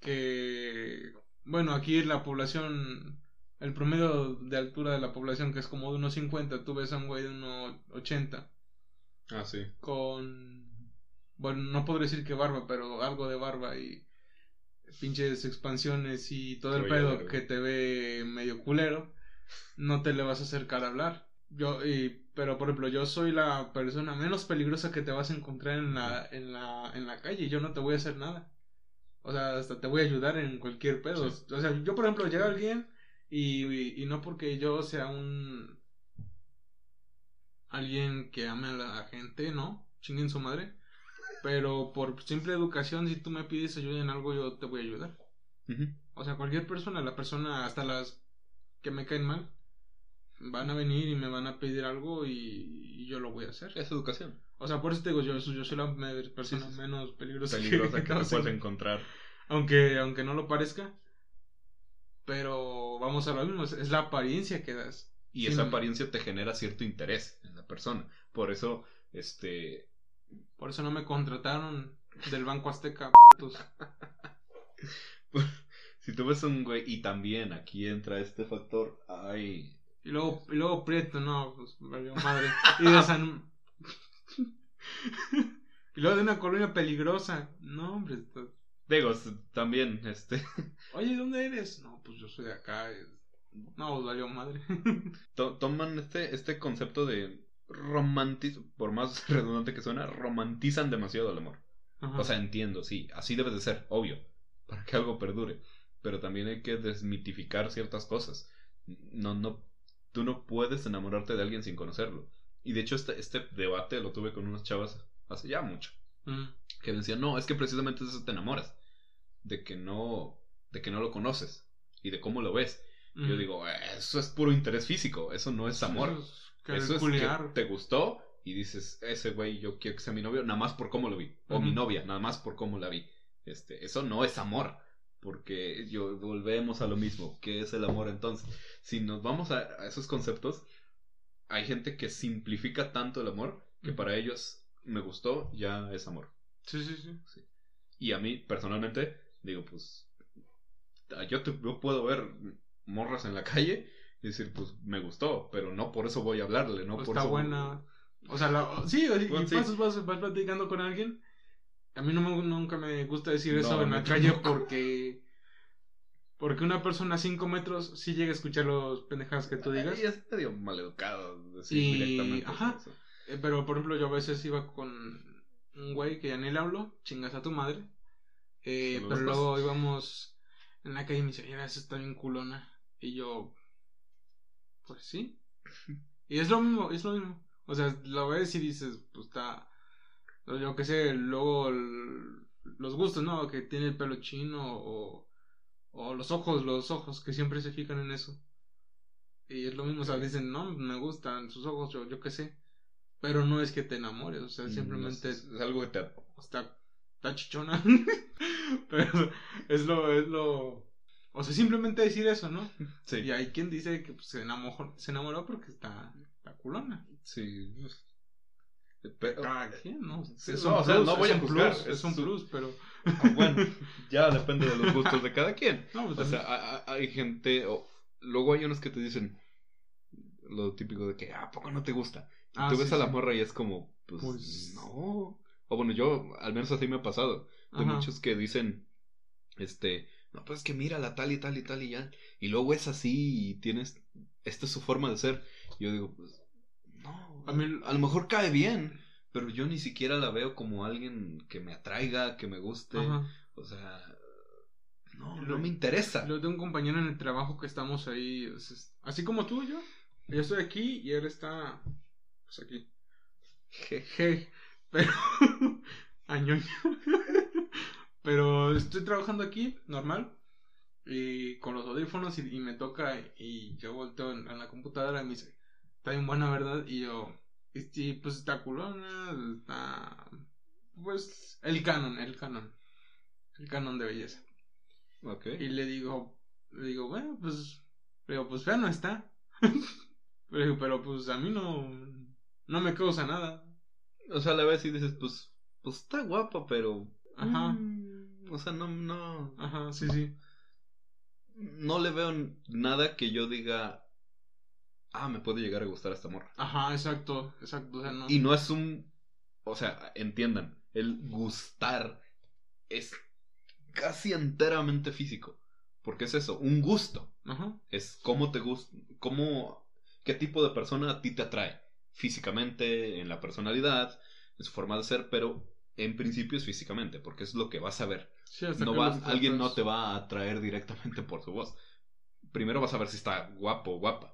que, bueno, aquí la población, el promedio de altura de la población que es como de unos 50, tú ves a un güey de unos 80 Ah, sí. con, bueno, no podré decir que barba, pero algo de barba y pinches expansiones y todo el Oye, pedo que te ve medio culero, no te le vas a acercar a hablar. Yo, y, pero por ejemplo, yo soy la persona menos peligrosa que te vas a encontrar en la, en la, en la calle y yo no te voy a hacer nada. O sea, hasta te voy a ayudar en cualquier pedo. Sí. O sea, yo por ejemplo, llega alguien y, y, y no porque yo sea un... alguien que ame a la gente, ¿no? Chinguen su madre. Pero por simple educación, si tú me pides ayuda en algo, yo te voy a ayudar. O sea, cualquier persona, la persona, hasta las que me caen mal, van a venir y me van a pedir algo y, y yo lo voy a hacer. Es educación. O sea, por eso te digo, yo, yo soy la persona Sí, sí, sí. menos peligrosa, Peligrosa que te todos puedes en- encontrar. aunque, aunque no lo parezca. Pero vamos a lo mismo, es, la apariencia que das. Y esa apariencia te genera cierto interés en la persona. Por eso, este, Por eso no me contrataron del Banco Azteca. si tú ves un güey, y también aquí entra este factor, ay, Y luego, y luego Prieto, no, pues valió madre. Y de San. y luego de una colonia peligrosa. No, hombre. esto- digo, también, este, Oye, ¿dónde eres? No, pues yo soy de acá. No, pues valió madre. to- toman este, este concepto de romantiz, por más redundante que suena, romantizan demasiado el amor. Ajá. O sea, entiendo, sí, así debe de ser, obvio, para que algo perdure. Pero también hay que desmitificar ciertas cosas. No, no, tú no puedes enamorarte de alguien sin conocerlo. Y de hecho, este, este debate lo tuve con unas chavas hace ya mucho. Mm. Que decían, no, es que precisamente de eso te enamoras. De que no, de que no lo conoces. Y de cómo lo ves. Yo digo, "Eh, eso es puro interés físico, eso no es amor. Eso es Eso que te gustó y dices, ese güey yo quiero que sea mi novio, nada más por cómo lo vi. O mi novia, nada más por cómo la vi. Este, eso no es amor. Porque yo volvemos a lo mismo. ¿Qué es el amor entonces? Si nos vamos a, a esos conceptos, hay gente que simplifica tanto el amor que para ellos me gustó, ya es amor. Sí, sí, sí. Y a mí, personalmente, digo, pues, yo, te, yo puedo ver morras en la calle y decir, pues, me gustó, pero no por eso voy a hablarle, no Pues por está eso... buena. O sea, la- sí, y Pues sí. vas, vas platicando con alguien. A mí no me, nunca me gusta decir No, eso en la calle porque. Porque una persona a 5 metros sí llega a escuchar los pendejadas que tú digas. Y es medio maleducado decir Y- directamente ajá. eso. Eh, pero por ejemplo, yo a veces iba con un güey que ya ni le hablo, chingas a tu madre. Eh, pero luego íbamos en la calle y me dice, mira, esa está bien culona. Y yo, pues sí. Y es lo mismo, es lo mismo. O sea, lo ves y dices, pues está. Yo qué sé, luego el- los gustos, ¿no? Que tiene el pelo chino o, o los ojos, los ojos, que siempre se fijan en eso. Y es lo mismo, o sea, dicen, no, me gustan sus ojos, yo, yo qué sé. Pero no es que te enamores, o sea, simplemente Mm, Es, es algo que te... está, está chichona. Pero es lo, es lo. O sea, simplemente decir eso, ¿no? Sí, Y hay quien dice que pues, se, enamoró, se enamoró porque está, está culona. sí. Pero, Cada quien, ¿no? Sí, Es no, un o sea, plus, no voy a juzgar, plus, es un plus, pero. ah, bueno, ya depende de los gustos de cada quien. No, pues, O sea, hay gente, o luego hay unos que te dicen lo típico de que, ¿a poco no te gusta? Y Ah, tú sí, ves a la sí. morra y es como, pues, Pues- no. O bueno, yo, al menos así me ha pasado. De Ajá. muchos que dicen, este, no, pues es que mira la tal y tal y tal y ya. Y luego es así y tienes, esta es su forma de ser. Yo digo, pues, no, A mí- a lo mejor cae bien, pero yo ni siquiera la veo como alguien que me atraiga, que me guste. Ajá. O sea, no, Lo- no me interesa. Luego tengo un compañero en el trabajo que estamos ahí, o sea, así como tú y yo. Yo estoy aquí y él está, pues aquí. Jeje. Pero. Añoño. Pero estoy trabajando aquí, normal. Y con los audífonos y, y me toca. Y yo volteo en, en la computadora y me dice: Está bien buena, ¿verdad? Y yo. Y sí, pues está culona. Está. Pues. El canon, el canon. El canon de belleza. Ok. Y le digo, le digo, bueno, pues, pero pues fea no está. pero, pero pues a mí no, no me causa nada. O sea, la ves y dices, pues, pues está guapa, pero. Ajá. mm, o sea, no, no. Ajá, sí, sí. No le veo nada que yo diga. Ah, me puede llegar a gustar esta morra. Ajá, exacto, exacto. O sea, no. Y no es un. O sea, entiendan. El gustar es casi enteramente físico. Porque es eso, un gusto. Ajá. Es cómo te gusta, cómo, qué tipo de persona a ti te atrae. Físicamente, en la personalidad, en su forma de ser, pero en principio es físicamente, porque es lo que vas a ver. Sí, No que va- los alguien no te va a atraer directamente por su voz. Primero vas a ver si está guapo o guapa.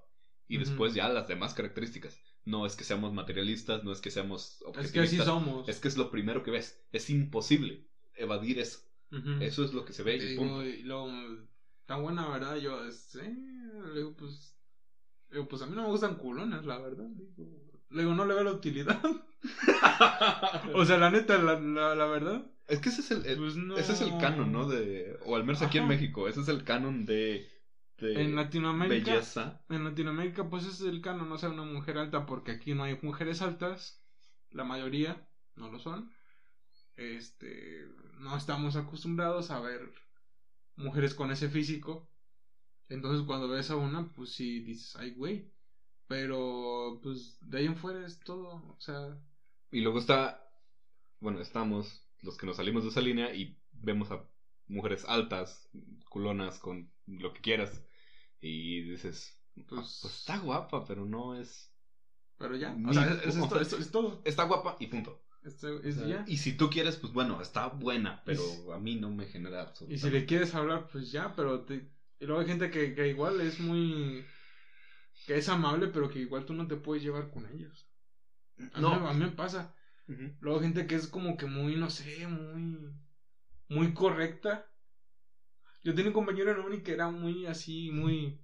Y Ujú. después ya las demás características. No es que seamos materialistas, no es que seamos Es que así objetivistas. somos. Es que es lo primero que ves. Es imposible evadir eso. Ujú. Eso es lo que se ve y digo, punto. y luego, está buena, ¿verdad? Yo, sí, le digo, pues, le digo, pues a mí no me gustan culonas, la verdad. Digo, le digo, no le veo la utilidad. o sea, la neta, la, la, la verdad, es que ese es el, el- pues no. ese es el canon, ¿no? De, o al menos aquí en. México, ese es el canon de, de En Latinoamérica, belleza. en Latinoamérica, pues ese es el canon, no sea una mujer alta, porque aquí no hay mujeres altas, la mayoría no lo son. Este, no estamos acostumbrados a ver mujeres con ese físico. Entonces cuando ves a una, pues sí dices, ay, güey. Pero, pues, de ahí en fuera es todo. O sea, Y luego está, bueno, estamos los que nos salimos de esa línea y vemos a mujeres altas, culonas, con lo que quieras. Y dices, Pues- pues, pues está guapa, pero no es... pero ya. O sea, es, todo. Está guapa y punto. Esto es O sea, ya. Y si tú quieres, pues bueno, está buena, pero Y a mí no me genera Y absolutamente si le quieres hablar, pues ya, pero te... Y luego hay gente que, que igual es muy... Que es amable, pero que igual tú no te puedes llevar con ellos. A, No. mí, a mí me pasa. Luego gente que es como que muy, no sé, muy... Muy correcta. Yo tenía un compañero en uni que era muy así, muy...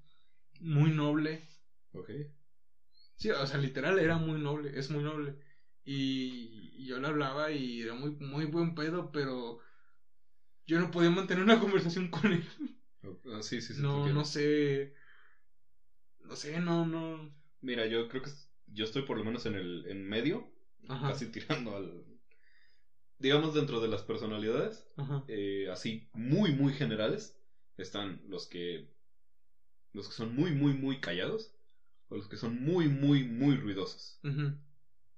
Muy noble. Ok. Sí, o sea, literal era muy noble, es muy noble. Y, y yo le hablaba y era muy, muy buen pedo, pero... Yo no podía mantener una conversación con él. Ah, sí, sí, sí. te No, no sé. No sé, no, no. Mira, yo creo que yo estoy por lo menos en el en medio, Ajá. casi tirando al... Digamos dentro de las personalidades, eh, así muy, muy generales, están los que... Los que son muy, muy, muy callados, o los que son muy, muy, muy ruidosos.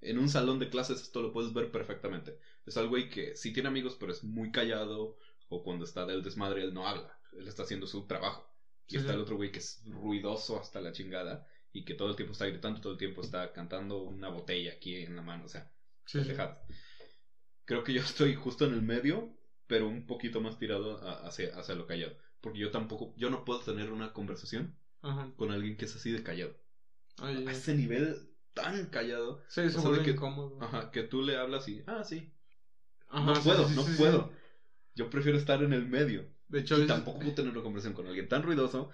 En un salón de clases esto lo puedes ver perfectamente. Es al güey que sí tiene amigos, pero es muy callado, o cuando está del desmadre él no habla, él está haciendo su trabajo. Y Sí, está sí. el otro güey que es ruidoso hasta la chingada y que todo el tiempo está gritando, todo el tiempo está cantando una botella aquí en la mano, o sea, Sí, sí. Creo que yo estoy justo en el medio, pero un poquito más tirado a- hacia, hacia lo callado. Porque yo tampoco, yo no puedo tener una conversación Ajá. con alguien que es así de callado. Ay, A ese nivel tan callado, Sí, se o sea, vuelve de que- incómodo. ajá, que tú le hablas y, ah, sí, Ajá, no puedo, no puedo. Yo prefiero estar en el medio. De hecho, Y es- tampoco puedo tener una conversación con alguien tan ruidoso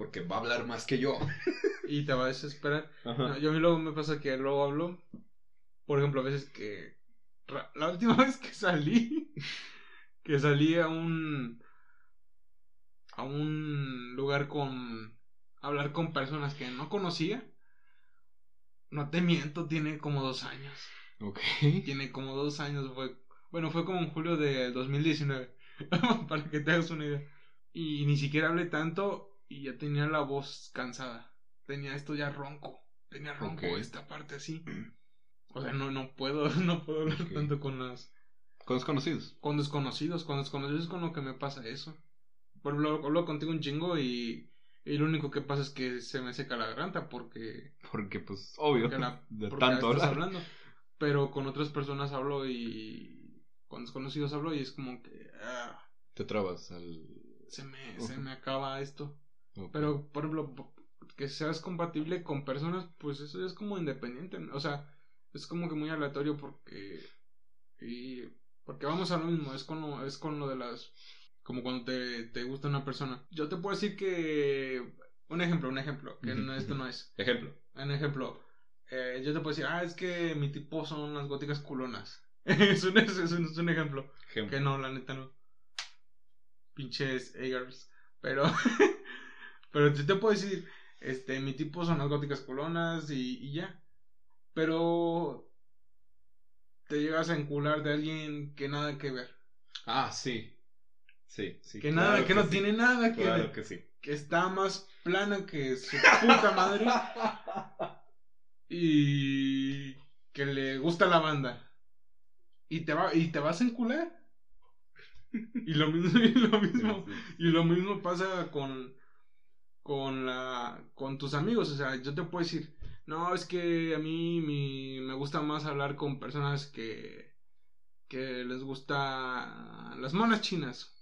porque va a hablar más que yo. y te va a desesperar. No, yo a mí luego me pasa que luego hablo. Por ejemplo, a veces que. La última vez que salí. Que salí a un. A un lugar con. Hablar con personas que no conocía. No te miento, tiene como dos años. Ok. Tiene como dos años. Fue, bueno, fue como en julio de 2019. para que te hagas una idea. Y ni siquiera hablé tanto. Y ya tenía la voz cansada. Tenía esto ya ronco. Tenía ronco esta parte así. O sea, no, no puedo, no puedo hablar tanto con las. Con desconocidos. Con desconocidos. Con desconocidos es con lo que me pasa eso. Por ejemplo, hablo contigo un chingo y. Y lo único que pasa es que se me seca la garganta porque Porque, pues, obvio. porque, la- de porque tanto estás hablar. hablando. Pero con otras personas hablo y con desconocidos hablo y es como que ah, Te trabas al. se me se me acaba esto. Pero por ejemplo que seas compatible con personas, pues eso es como independiente, o sea, es como que muy aleatorio porque y porque vamos a lo mismo, es con lo, es con lo de las como cuando te, te gusta una persona. Yo te puedo decir que un ejemplo, un ejemplo, que no, esto no es. Ejemplo. Un ejemplo, eh, yo te puedo decir, ah, es que mi tipo son las góticas culonas. es, un, es, un, es un ejemplo. Ejemplo. Que no, la neta no. Pinches A-girls. Pero, pero sí te puedo decir, este, mi tipo son las góticas culonas y, y ya. Pero te llegas a encular de alguien que nada que ver. Ah, sí. Sí, sí. que claro nada, que, no sí. tiene nada que Claro ver. que sí. Que está más plana que su puta madre. y que le gusta la banda y te va y te vas a encular Y lo mismo, y lo mismo, y lo mismo pasa con, con la, con tus amigos. O sea, yo te puedo decir, no, es que a mí mi, me gusta más hablar con personas que, que les gusta las monas chinas.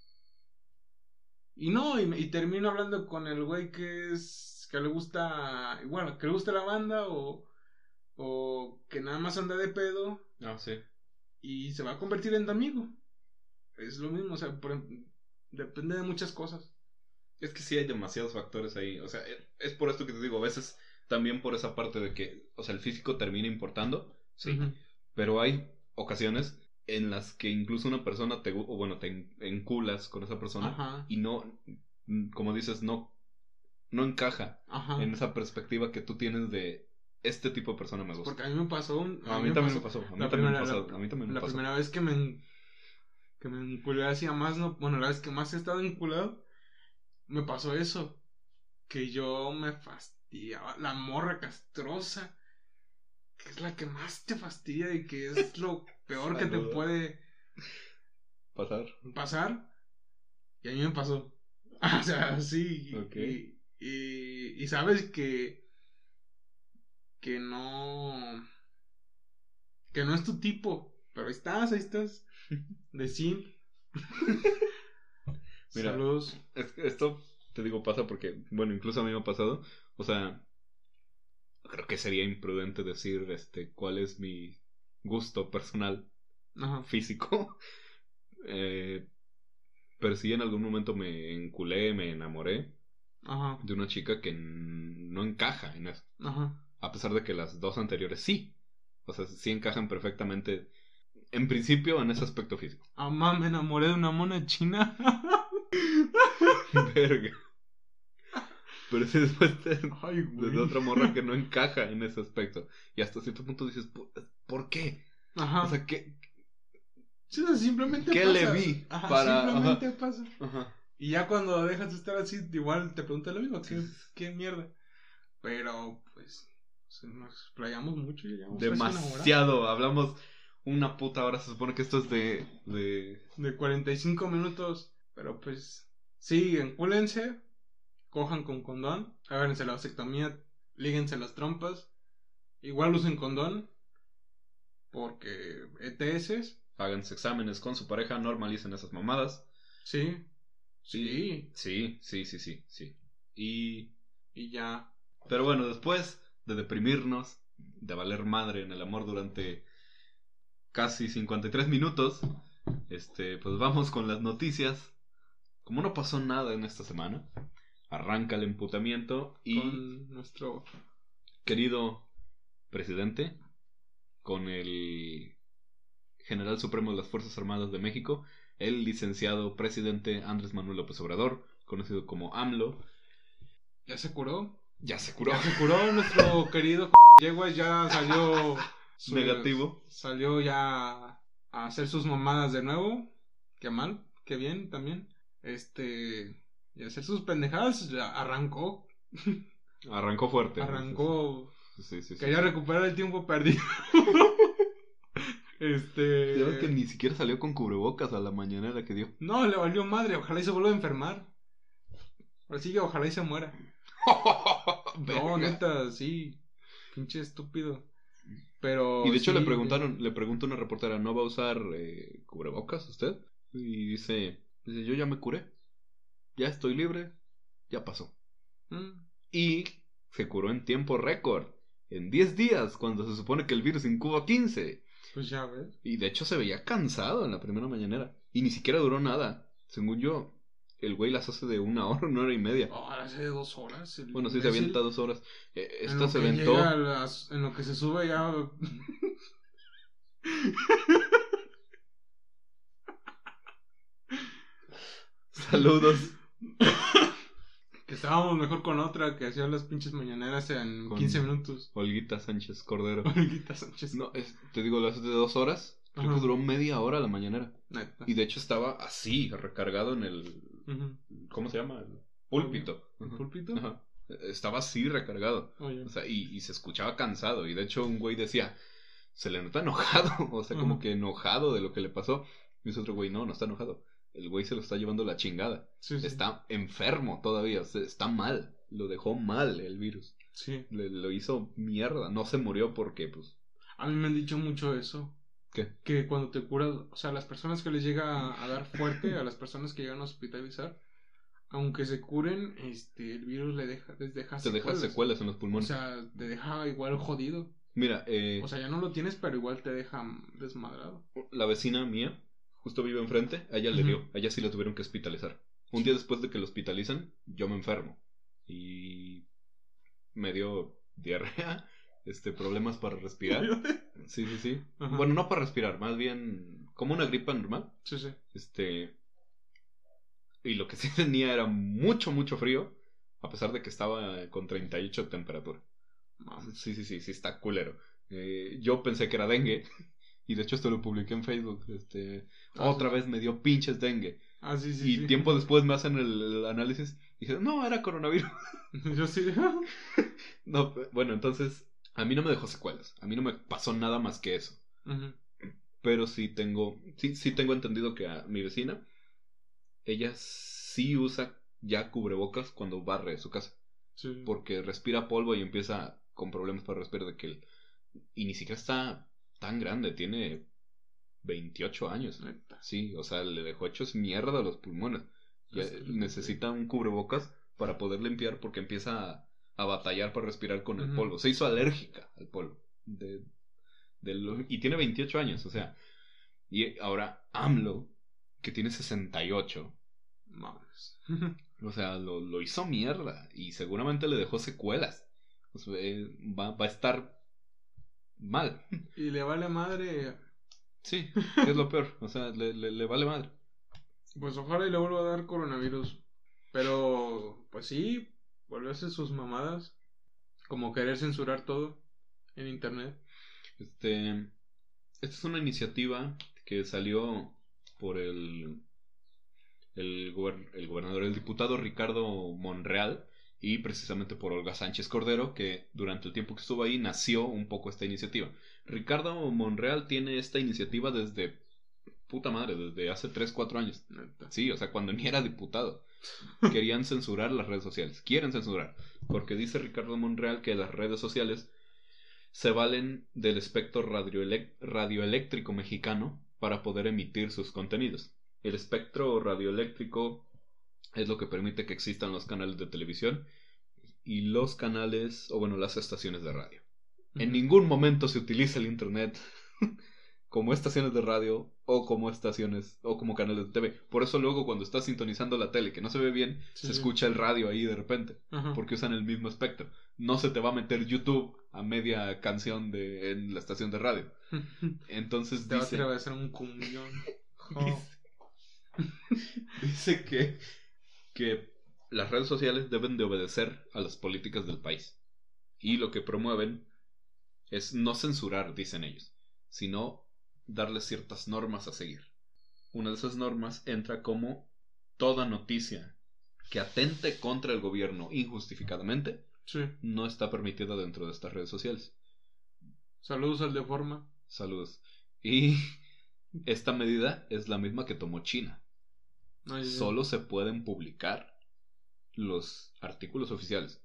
Y no, y, y termino hablando con el güey que es, que le gusta, igual, que le gusta la banda o, o que nada más anda de pedo. Ah, sí. Y se va a convertir en tu amigo. Es lo mismo, o sea, por, depende de muchas cosas. Es que sí hay demasiados factores ahí. O sea, es por esto que te digo, a veces también por esa parte de que, o sea, el físico termina importando, sí. Pero hay ocasiones en las que incluso una persona te, o bueno, te enculas con esa persona y no, como dices, no, no encaja en esa perspectiva que tú tienes de este tipo de persona me gusta. Porque a mí me pasó un... A, mí, también me pasó. A mí también me pasó. A mí también me la primera vez que me, que me enculé hacía más, no, bueno, la vez que más he estado enculado, me pasó eso. Que yo me fastidiaba. La morra castrosa. Que es la que más te fastidia y que es lo peor que te puede pasar. Pasar. Y a mí me pasó. o sea, sí. Y, y, sabes que. Que no. Que no es tu tipo. Pero ahí estás, ahí estás. De sí. Mira, Saludos. esto te digo pasa porque, bueno, incluso a mí me ha pasado. O sea, creo que sería imprudente decir este cuál es mi gusto personal físico. Eh, pero sí en algún momento me enculé, me enamoré de una chica que no encaja en eso. A pesar de que las dos anteriores sí. O sea, sí encajan perfectamente. En principio, en ese aspecto físico. Ah, me enamoré de una mona china. Verga. Pero si después de, de, otra morra que no encaja en ese aspecto. Y hasta cierto punto dices, ¿por, qué? Ajá. O sea, ¿qué, simplemente ¿Qué le vi? para... Simplemente pasa. Y ya cuando dejas de estar así, igual te preguntas lo mismo, ¿qué, qué mierda? Pero, pues, nos explayamos mucho y Demasiado, hablamos una puta hora, se supone que esto es de... De, de 45 minutos, pero pues, sí, encúlense, cojan con condón, háganse la vasectomía, líguense las trompas, igual usen condón, porque ETS háganse exámenes con su pareja, normalicen esas mamadas. Sí. Sí. Sí, sí, sí, sí, sí. Y... Y ya. Pero bueno, después de deprimirnos, de valer madre en el amor durante casi 53 minutos, este, pues vamos con las noticias. Como no pasó nada en esta semana, arranca el emputamiento y con nuestro querido presidente, con el general supremo de las Fuerzas Armadas de México, el licenciado presidente Andrés Manuel López Obrador, conocido como AMLO. ¿Ya se curó? Ya se curó. Ya se curó nuestro querido Yeguas, ya salió negativo. Salió ya a hacer sus mamadas de nuevo. Qué mal, qué bien también. Este, y hacer sus pendejadas, arrancó. Arrancó fuerte. Arrancó. Sí, sí, Quería recuperar el tiempo perdido. Este. Que ni siquiera salió con cubrebocas a la mañanera que dio. No, le valió madre. Ojalá y se vuelva a enfermar. Así que ojalá y se muera. no, neta, sí. Pinche estúpido. Pero. Y de hecho le preguntaron, le preguntó una reportera, ¿no va a usar eh, cubrebocas usted? Y dice, dice, yo ya me curé. Ya estoy libre. Ya pasó. Mm. Y se curó en tiempo récord. En 10 días, cuando se supone que el virus incuba 15. Pues ya ves. Y de hecho se veía cansado en la primera mañanera. Y ni siquiera duró nada. Según yo, el güey las hace de una hora, una hora y media. Ahora hace de dos horas. Bueno, sí, se avienta dos horas. Eh, esta se aventó. en lo que se sube ya. Saludos. Que estábamos mejor con otra que hacía las pinches mañaneras en 15 minutos. Olguita Sánchez Cordero. Olguita Sánchez. No, te digo, las de dos horas. Creo que duró media hora la mañanera. Y de hecho estaba así, recargado en el. ¿Cómo se llama? El púlpito. ¿El púlpito? Estaba así recargado. Oh, o sea, y, y, se escuchaba cansado. Y de hecho, un güey decía, se le nota enojado. O sea, como que enojado de lo que le pasó. Y ese otro güey, no, no está enojado. El güey se lo está llevando la chingada. Sí, sí. Está enfermo todavía, o sea, está mal. Lo dejó mal el virus. Sí. Le, lo hizo mierda. No se murió porque, pues. A mí me han dicho mucho eso. ¿Qué? Que cuando te curas, o sea, las personas que les llega a, a dar fuerte, a las personas que llegan a hospitalizar, aunque se curen, este, el virus le deja, les deja Te deja secuelas en los O pulmones. sea, te deja igual jodido. Mira, eh, O sea, ya no lo tienes, pero igual te deja desmadrado. la vecina mía, justo vive enfrente, a ella le dio. A ella sí la tuvieron que hospitalizar. Un día después de que lo hospitalizan, yo me enfermo. Y me dio diarrea, este, problemas para respirar. Sí, sí, sí. Ajá. Bueno, no para respirar, más bien como una gripa normal. Sí, sí. Este. Y lo que sí tenía era mucho, mucho frío. A pesar de que estaba con 38 de temperatura. Sí, sí, sí, sí, está culero. Eh, yo pensé que era dengue. Y de hecho esto lo publiqué en Facebook. Este, Ah, otra sí. vez me dio pinches dengue. Ah, sí, sí. y sí. tiempo después me hacen el, el análisis. Y dije, no, era coronavirus. Yo sí. no, bueno, entonces, a mí no me dejó secuelas. A mí no me pasó nada más que eso. Pero sí tengo, sí, sí tengo entendido que a mi vecina, ella sí usa ya cubrebocas cuando barre su casa. Sí. Porque respira polvo y empieza con problemas para respirar de que el- y ni siquiera está tan grande, tiene 28 años. Neta. Sí, o sea, le dejó hechos mierda los pulmones. Ya necesita un cubrebocas para poder limpiar porque empieza a, a batallar para respirar con el polvo. Se hizo alérgica al polvo. De, de lo- y tiene 28 años, o sea. Y ahora AMLO, que tiene 68, Mames. o sea, lo, lo hizo mierda y seguramente le dejó secuelas. O sea, eh, va, va a estar mal. y le vale madre. Sí, que es lo peor. O sea, le, le, le vale madre. Pues ojalá y le vuelva a dar coronavirus. Pero, pues sí, vuelve a hacer sus mamadas. Como querer censurar todo en internet. Este, esta es una iniciativa que salió por el, el, gober- el gobernador, el diputado Ricardo Monreal y precisamente por Olga Sánchez Cordero, que durante el tiempo que estuvo ahí nació un poco esta iniciativa. Ricardo Monreal tiene esta iniciativa desde puta madre, desde hace 3, 4 años. Sí, o sea, cuando ni era diputado. Querían censurar las redes sociales. Quieren censurar. Porque dice Ricardo Monreal que las redes sociales se valen del espectro radioeléctrico mexicano para poder emitir sus contenidos. El espectro radioeléctrico es lo que permite que existan los canales de televisión y los canales, o bueno, las estaciones de radio. En ningún momento se utiliza el Internet como estaciones de radio o como estaciones o como canales de TV. Por eso luego cuando estás sintonizando la tele que no se ve bien, Sí, se sí. escucha el radio ahí de repente, porque usan el mismo espectro. No se te va a meter YouTube a media canción de en la estación de radio. Entonces Te va a dice, tirar a hacer un cumbión. dice que que las redes sociales deben de obedecer a las políticas del país. Y lo que promueven es no censurar, dicen ellos, sino darles ciertas normas a seguir. Una de esas normas entra como toda noticia que atente contra el gobierno injustificadamente Sí. no está permitida dentro de estas redes sociales. Saludos al de forma. Saludos. Y esta medida es la misma que tomó China. Sí. Solo se pueden publicar los artículos oficiales.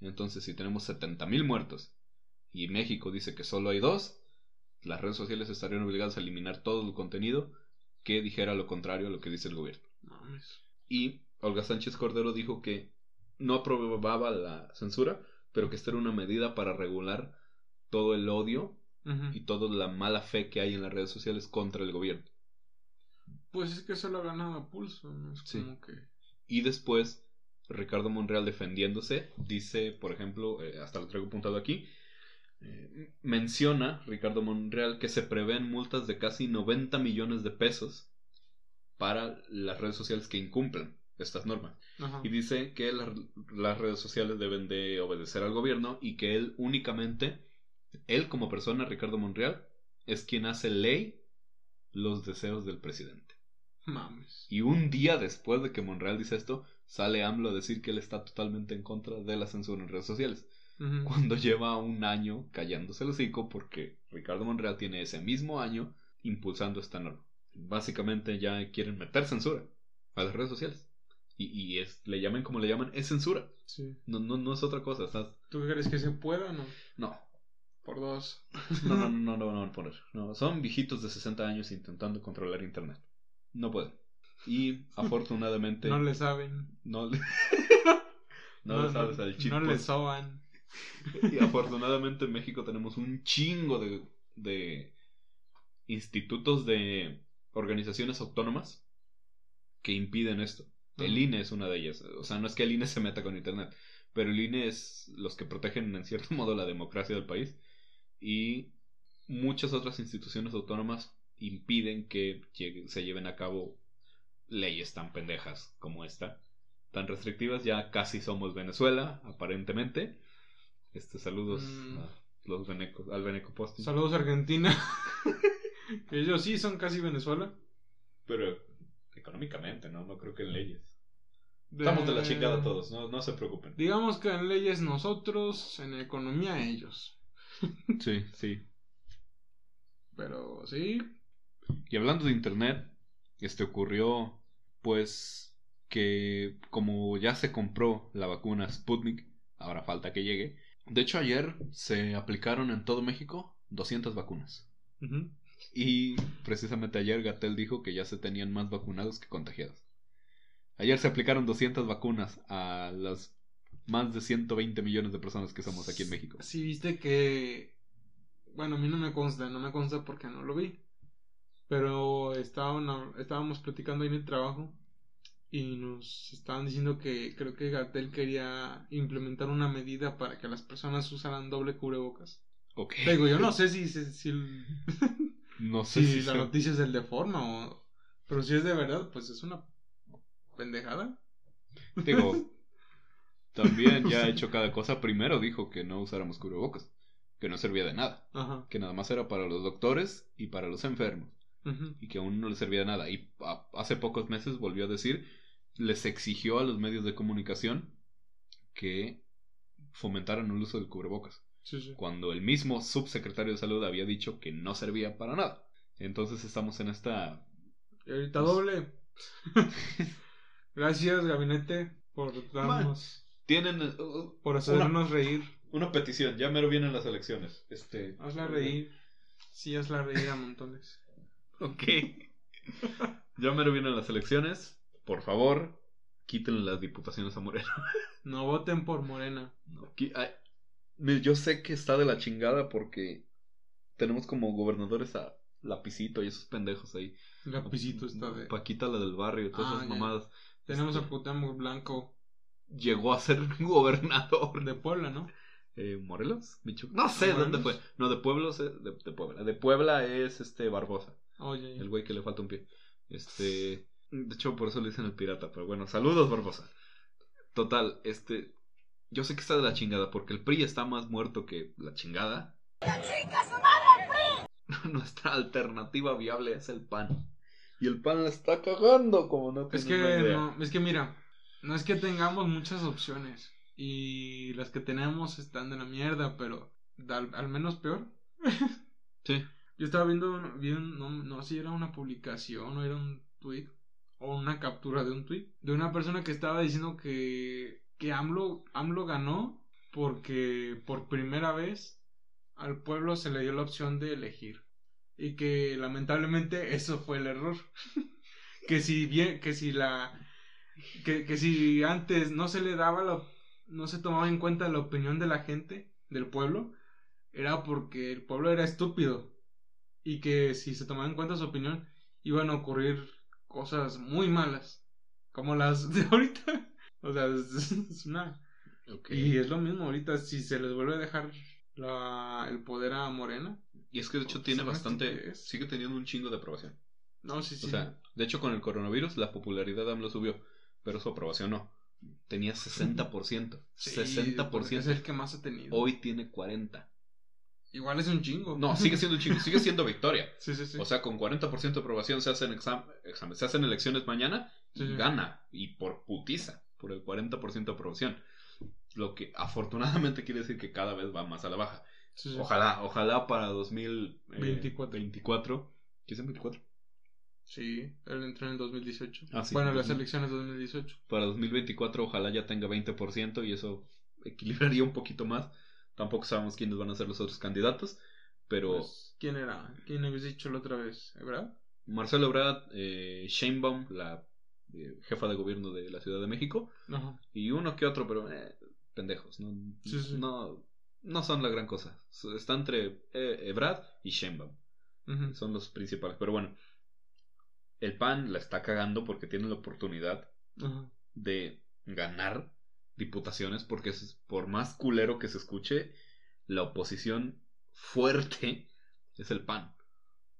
Entonces, si tenemos 70.000 muertos y México dice que solo hay dos, las redes sociales estarían obligadas a eliminar todo el contenido que dijera lo contrario a lo que dice el gobierno. Y Olga Sánchez Cordero dijo que no aprobaba la censura, pero que esta era una medida para regular todo el odio y toda la mala fe que hay en las redes sociales contra el gobierno. Pues es que eso lo ha ganado a pulso. ¿no? Es Sí. como que. Y después, Ricardo Monreal defendiéndose, dice, por ejemplo, eh, hasta lo traigo apuntado aquí, eh, menciona Ricardo Monreal que se prevén multas de casi 90 millones de pesos para las redes sociales que incumplan estas normas. Ajá. Y dice que la- las redes sociales deben de obedecer al gobierno y que él únicamente, él como persona, Ricardo Monreal, es quien hace ley los deseos del presidente. Mames. Y un día después de que Monreal dice esto, sale AMLO a decir que él está totalmente en contra de la censura en redes sociales. Cuando lleva un año callándose el hocico porque Ricardo Monreal tiene ese mismo año impulsando esta norma. básicamente ya quieren meter censura a las redes sociales. Y, y es, le llamen como le llaman, es censura. Sí. No, no, no es otra cosa. Estás... ¿Tú crees que se pueda o no? No. Por dos. No, no, no, no, no, van a poner. No, son viejitos de 60 años intentando controlar internet. No pueden. Y afortunadamente. no le saben. No le, no le sabes al chip. No le soban. Y afortunadamente en México tenemos un chingo de, de institutos de organizaciones autónomas que impiden esto. El. INE es una de ellas. O sea, no es que el INE se meta con Internet, pero el INE es los que protegen en cierto modo la democracia del país y muchas otras instituciones autónomas impiden que se lleven a cabo leyes tan pendejas como esta, tan restrictivas. Ya casi somos Venezuela, aparentemente. Este, saludos Mm. a los venecos, al Veneco Posting. Saludos Argentina. Ellos sí son casi Venezuela. Pero económicamente, ¿no? No creo que en leyes. Estamos de la chingada todos, no, no se preocupen. Digamos que en leyes nosotros, en economía ellos. Sí, sí. Pero sí. Y hablando de internet, este ocurrió pues que como ya se compró la vacuna Sputnik, ahora falta que llegue. De hecho ayer se aplicaron en todo México 200 vacunas. Y precisamente ayer Gatel dijo que ya se tenían más vacunados que contagiados. Ayer se aplicaron 200 vacunas a las más de 120 millones de personas que somos aquí en México. Sí, viste que. Bueno, a mí no me consta, no me consta porque no lo vi. Pero estaban, estábamos platicando ahí en el trabajo y nos estaban diciendo que creo que Gatel quería implementar una medida para que las personas usaran doble cubrebocas. Ok. Digo, yo no sé si, si, si, el- No sé si si la noticia es el de forma o... Pero si es de verdad, pues es una pendejada. Digo, también ya ha hecho cada cosa. Primero dijo que no usáramos cubrebocas, que no servía de nada, Ajá. que nada más era para los doctores y para los enfermos, y que aún no les servía de nada. Y a- hace pocos meses volvió a decir, les exigió a los medios de comunicación que fomentaran el uso del cubrebocas, Sí, sí. cuando el mismo subsecretario de salud había dicho que no servía para nada. Entonces estamos en esta... Ahorita Pues- doble. Gracias, gabinete, por darnos... Tienen uh, Por hacernos reír. una petición, ya mero vienen las elecciones. Este, Hazla reír. Sí, hazla reír a montones. Ok. ya mero vienen las elecciones. Por favor, quítenle las diputaciones a Moreno. No voten por Morena. No, qui- ay, mire, yo sé que está de la chingada porque tenemos como gobernadores a Lapicito y esos pendejos ahí. Lapicito está de... Paquita, la del barrio, todas Ah, esas ya. mamadas. Tenemos Este, a Cuauhtémoc Blanco Llegó a ser gobernador. de Puebla, ¿no? Eh, ¿Morelos? Michoacán. No sé dónde ¿Morelos? fue. No, de Pueblos, eh, de, de Puebla. De Puebla es este Barbosa. Oye, El güey que le falta un pie. Este. De hecho, por eso le dicen el pirata. Pero bueno, saludos, Barbosa. Total, este. Yo sé que está de la chingada porque el PRI está más muerto que la chingada. Nuestra alternativa viable es el PAN. Y el PAN la está cagando como no es tiene que, idea. no, es que mira, no es que tengamos muchas opciones. Y las que tenemos están de la mierda, pero al, al menos peor. Sí. Yo estaba viendo, vi un- no, no sé si era una publicación o era un tweet o una captura de un tweet de una persona que estaba diciendo que, que AMLO, AMLO ganó porque por primera vez al pueblo se le dio la opción de elegir. Y que lamentablemente eso fue el error. Que si bien que si la que, que si antes no se le daba la no se tomaba en cuenta la opinión de la gente del pueblo era porque el pueblo era estúpido y que si se tomaba en cuenta su opinión iban a ocurrir cosas muy malas como las de ahorita o sea es, es una y es lo mismo ahorita si se les vuelve a dejar la, el poder a Morena Y es que de hecho Es tiene bastante. Sigue teniendo un chingo de aprobación. no sí sí O sea, de hecho con el coronavirus la popularidad de AMLO subió, pero su aprobación no. Tenía 60%. Sí, 60%. es el que más ha tenido Hoy tiene 40. Igual es un chingo No, sigue siendo un chingo, sigue siendo victoria. sí sí sí O sea, con 40% de aprobación se hacen exam examen- se hacen elecciones mañana, Sí, sí. gana y por putiza, por el 40% de aprobación. Lo que afortunadamente quiere decir que cada vez va más a la baja. Sí, sí. Ojalá, ojalá para 2024. 24. 24. ¿Qué es en 24? Sí, él entró en el 2018. Ah, sí, bueno, las elecciones 2018. Para 2024 ojalá ya tenga 20% y eso equilibraría un poquito más. Tampoco sabemos quiénes van a ser los otros candidatos, pero Pues, ¿Quién era? ¿Quién habías dicho la otra vez? ¿Verdad? Marcelo Ebrard, eh, Sheinbaum, la eh, jefa de gobierno de la Ciudad de México, Ajá. y uno que otro, pero eh, pendejos, no, Sí, sí. no, no son la gran cosa. Está entre eh, Ebrard y Sheinbaum. Son los principales. Pero bueno, el PAN la está cagando porque tiene la oportunidad de ganar diputaciones porque es, por más culero que se escuche, la oposición fuerte es el PAN.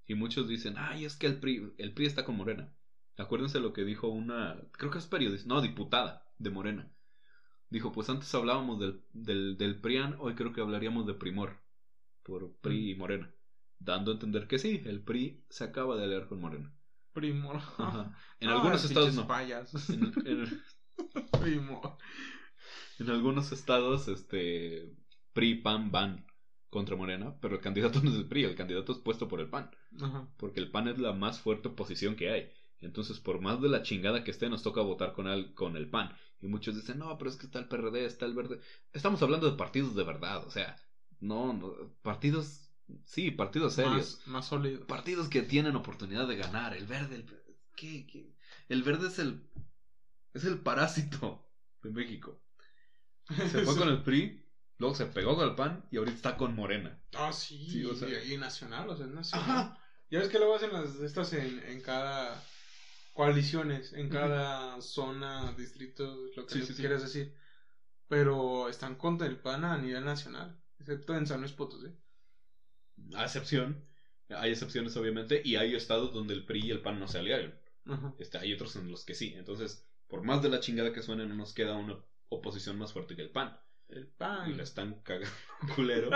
Y muchos dicen, ay, es que el PRI, el PRI está con Morena. Acuérdense lo que dijo una, creo que es periodista, no, diputada de Morena. Dijo, pues antes hablábamos del, del, del PRIAN, hoy creo que hablaríamos de Primor, por PRI y Morena. Dando a entender que sí, el PRI se acaba de aliar con Morena. Primor. Ajá. En Ah, algunos estados no. payasos. En, en- Primor. En algunos estados, este, PRI, PAN van contra Morena, pero el candidato no es el PRI, el candidato es puesto por el PAN, Ajá. porque el PAN es la más fuerte oposición que hay. Entonces, por más de la chingada que esté, nos toca votar con el, con el PAN. Y muchos dicen, no, pero es que está el PRD, está el Verde. Estamos hablando de partidos de verdad, o sea, no, no partidos, sí, partidos serios. Más, más sólido. Partidos que tienen oportunidad de ganar. El Verde, el, ¿qué, qué? El Verde es el, es el parásito de México. Se fue con el PRI, luego se pegó con el PAN y ahorita está con Morena. Ah, sí. Sí, o sea- y, y nacional, o sea, nacional. Ajá. Ya ves que luego hacen las estas en, en cada coaliciones, en cada zona, distrito, lo que Sí, quieras decir. Pero están contra el PAN a nivel nacional, excepto en San Luis Potosí. A excepción, hay excepciones obviamente, y hay estados donde el PRI y el PAN no se aliaron. Este, hay otros en los que sí. Entonces, por más de la chingada que suene, no nos queda una oposición más fuerte que el PAN. El Y PAN. la están cagando culero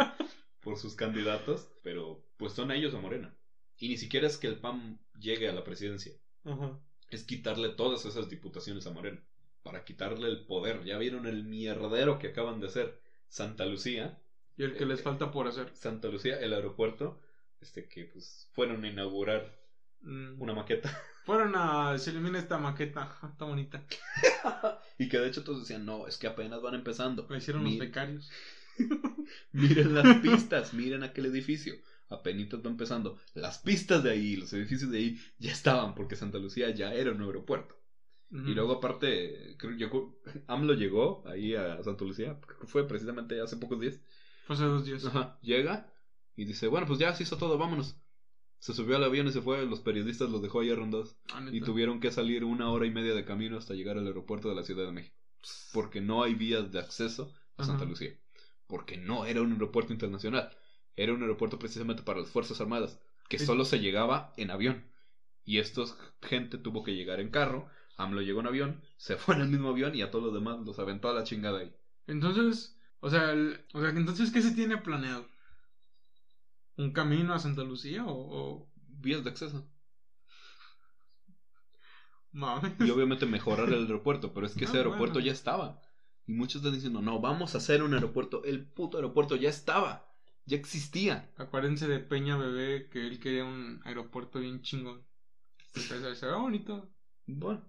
por sus candidatos, pero pues son ellos a Morena. Y ni siquiera es que el PAN llegue a la presidencia, Ajá. es quitarle todas esas diputaciones a Morena. Para quitarle el poder. Ya vieron el mierdero que acaban de hacer. Santa Lucía, Y el que les falta por hacer. Santa Lucía, el aeropuerto, este que pues fueron a inaugurar Mm. una maqueta. Fueron a. Se elimina esta maqueta. Está bonita. y que de hecho todos decían, no, es que apenas van empezando. La hicieron los becarios. Miren las pistas, miren aquel edificio. Apenas va empezando. Las pistas de ahí, los edificios de ahí ya estaban, porque Santa Lucía ya era un aeropuerto. Y luego aparte, creo yo, AMLO llegó ahí a Santa Lucía, creo que fue precisamente hace pocos días. Fue hace dos días. Ajá, llega y dice, bueno, pues ya se hizo todo, vámonos. Se subió al avión y se fue, los periodistas los dejó ahí rondados Ah, y tuvieron que salir una hora y media de camino hasta llegar al aeropuerto de la Ciudad de México. Porque no hay vías de acceso a Santa Ajá. Lucía. Porque no era un aeropuerto internacional. Era un aeropuerto precisamente para las Fuerzas Armadas, que solo se llegaba en avión. Y estos gente tuvo que llegar en carro. AMLO llegó en avión, se fue en el mismo avión y a todos los demás los aventó a la chingada ahí. Entonces, o sea, el- o sea, entonces, ¿qué se tiene planeado? ¿Un camino a Santa Lucía o...? o- Vías de acceso. Mames. Y obviamente mejorar el aeropuerto, pero es que ese Ah, aeropuerto bueno. ya estaba. Y muchos están diciendo, no, vamos a hacer un aeropuerto. El puto aeropuerto ya estaba. Ya existía. Acuérdense de Peña Bebé que él quería un aeropuerto bien chingón. Entonces, se ve bonito. Bueno,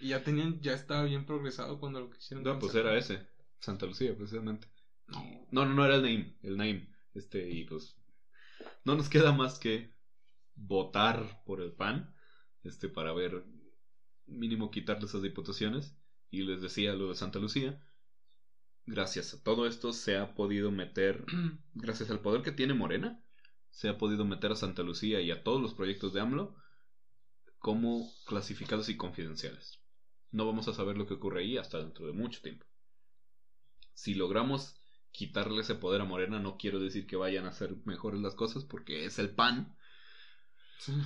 Y ya tenían, ya estaba bien progresado cuando lo quisieron. no, pues era ese. Santa Lucía, precisamente. No. No, no, no era el Naim. El Naim. Este, y pues. No nos queda más que votar por el PAN. Este, para ver. Mínimo quitarle esas diputaciones. Y les decía lo de Santa Lucía. Gracias a todo esto se ha podido meter. Gracias al poder que tiene Morena. Se ha podido meter a Santa Lucía y a todos los proyectos de AMLO. Como clasificados y confidenciales. No vamos a saber lo que ocurre ahí hasta dentro de mucho tiempo si logramos quitarle ese poder a Morena, no quiero decir que vayan a hacer mejores las cosas porque es el pan,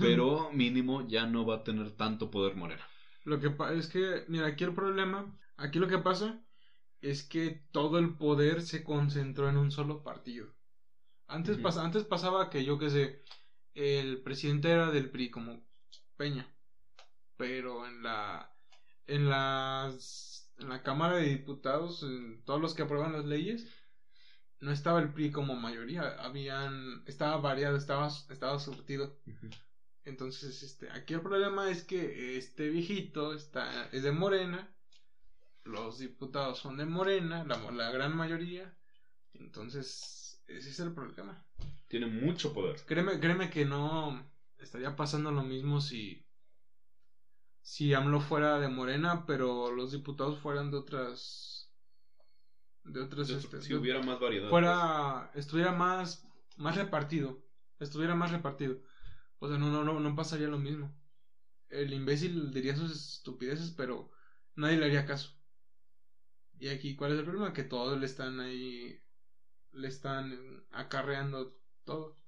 pero mínimo ya no va a tener tanto poder Morena. Lo que pasa es que, mira, aquí el problema, aquí lo que pasa es que todo el poder se concentró en un solo partido. Antes, pasa- antes pasaba que yo qué sé, el presidente era del PRI como Peña, pero en la en las en la Cámara de Diputados, en todos los que aprueban las leyes, no estaba el PRI como mayoría, habían estaba variado, estaba estaba surtido. Entonces, este, aquí el problema es que este viejito está, es de Morena, los diputados son de Morena, la, la gran mayoría, entonces ese es el problema. Tiene mucho poder. Créeme, créeme que no estaría pasando lo mismo si si AMLO fuera de Morena, pero los diputados fueran de otras de otras De- este, si de- hubiera más variedad. fuera estuviera más más repartido estuviera más repartido o sea no no no no pasaría lo mismo el imbécil diría sus estupideces pero nadie le haría caso y aquí cuál es el problema que todos le están ahí le están acarreando todo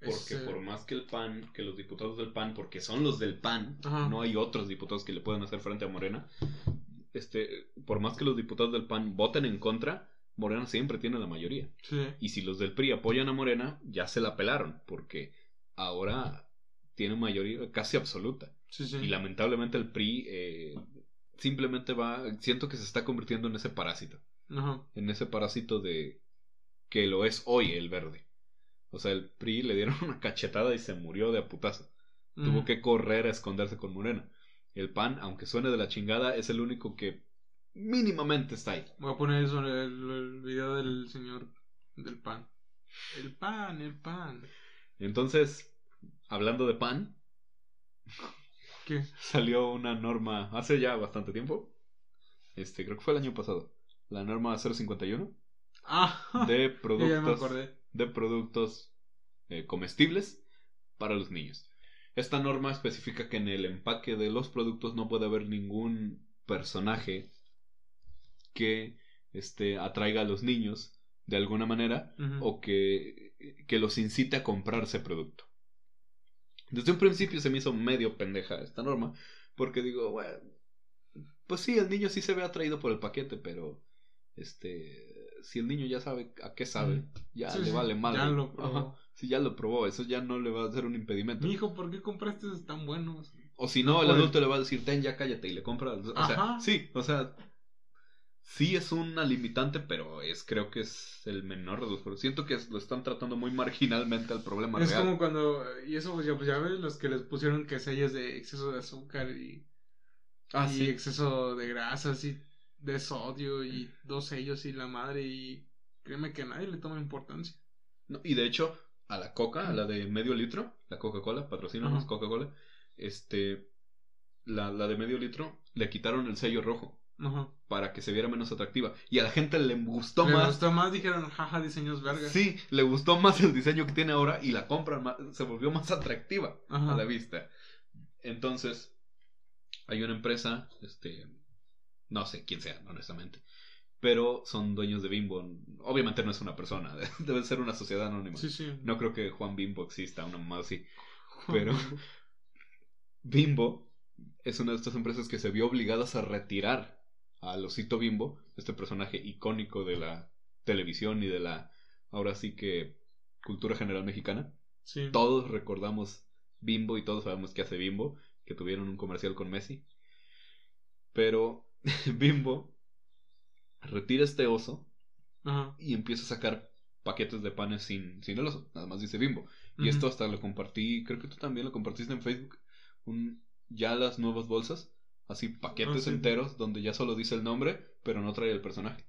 Porque Es, por más que el PAN, que los diputados del PAN, porque son los del PAN, Ajá. no hay otros diputados que le puedan hacer frente a Morena. Este, por más que los diputados del PAN voten en contra, Morena siempre tiene la mayoría. sí Y si los del PRI apoyan a Morena, ya se la pelaron, porque ahora tiene mayoría casi absoluta. sí sí Y lamentablemente el PRI eh, simplemente va, siento que se está convirtiendo en ese parásito, Ajá. en ese parásito de que lo es hoy el verde. O sea, el PRI le dieron una cachetada y se murió de a putazo. Tuvo que correr a esconderse con Morena. El PAN, aunque suene de la chingada, es el único que mínimamente está ahí. Voy a poner eso en el, el video del señor del pan. El pan, el pan. Entonces, hablando de PAN, ¿Qué? salió una norma hace ya bastante tiempo. Este, creo que fue el año pasado. La norma 051 Ah, de ya, ya me productos acordé. de productos eh, comestibles para los niños. Esta norma especifica que en el empaque de los productos no puede haber ningún personaje que este, atraiga a los niños de alguna manera o que, que los incite a comprar ese producto. Desde un principio se me hizo medio pendeja esta norma, porque digo, bueno, pues sí, el niño sí se ve atraído por el paquete, pero este, si el niño ya sabe a qué sabe, ya Sí, le sí, vale madre. Ya lo si ya lo probó, eso ya no le va a ser un impedimento. Mi hijo, ¿por qué compraste esos tan buenos? O si no, el Pues- adulto le va a decir, ten, ya cállate y le compra. O sea, Ajá. sí, o sea, sí es una limitante, pero es creo que es el menor de los problemas. Siento que lo están tratando muy marginalmente al problema Es real. como cuando. Y eso, pues ya, pues ya ves, los que les pusieron quesillas de exceso de azúcar y, Ah, y sí. exceso de grasas y de sodio y dos sellos y la madre. Y créeme que a nadie le toma importancia. No, y de hecho, a la Coca, a la de medio litro, la Coca-Cola, patrocínanos. Coca-Cola, este, la, la de medio litro, le quitaron el sello rojo Ajá. para que se viera menos atractiva. Y a la gente le gustó Le más. gustó más, dijeron, jaja, diseños vergas. Sí, le gustó más el diseño que tiene ahora y la compran más, se volvió más atractiva Ajá. a la vista. Entonces, hay una empresa, este, no sé quién sea, honestamente, pero son dueños de Bimbo. Obviamente no es una persona, debe ser una sociedad anónima. Sí, sí. No creo que Juan Bimbo exista, una más así. pero- Bimbo es una de estas empresas que se vio obligadas a retirar al osito Bimbo, este personaje icónico de la televisión y de la, ahora sí que, cultura general mexicana. Sí. Todos recordamos Bimbo y todos sabemos qué hace Bimbo, que tuvieron un comercial con Messi. Pero Bimbo retira este oso Ajá. y empieza a sacar paquetes de panes sin, sin el oso, nada más dice Bimbo. Y esto hasta lo compartí, creo que tú también lo compartiste en Facebook, un, ya las nuevas bolsas, así paquetes Ah, sí. enteros donde ya solo dice el nombre, pero no trae el personaje.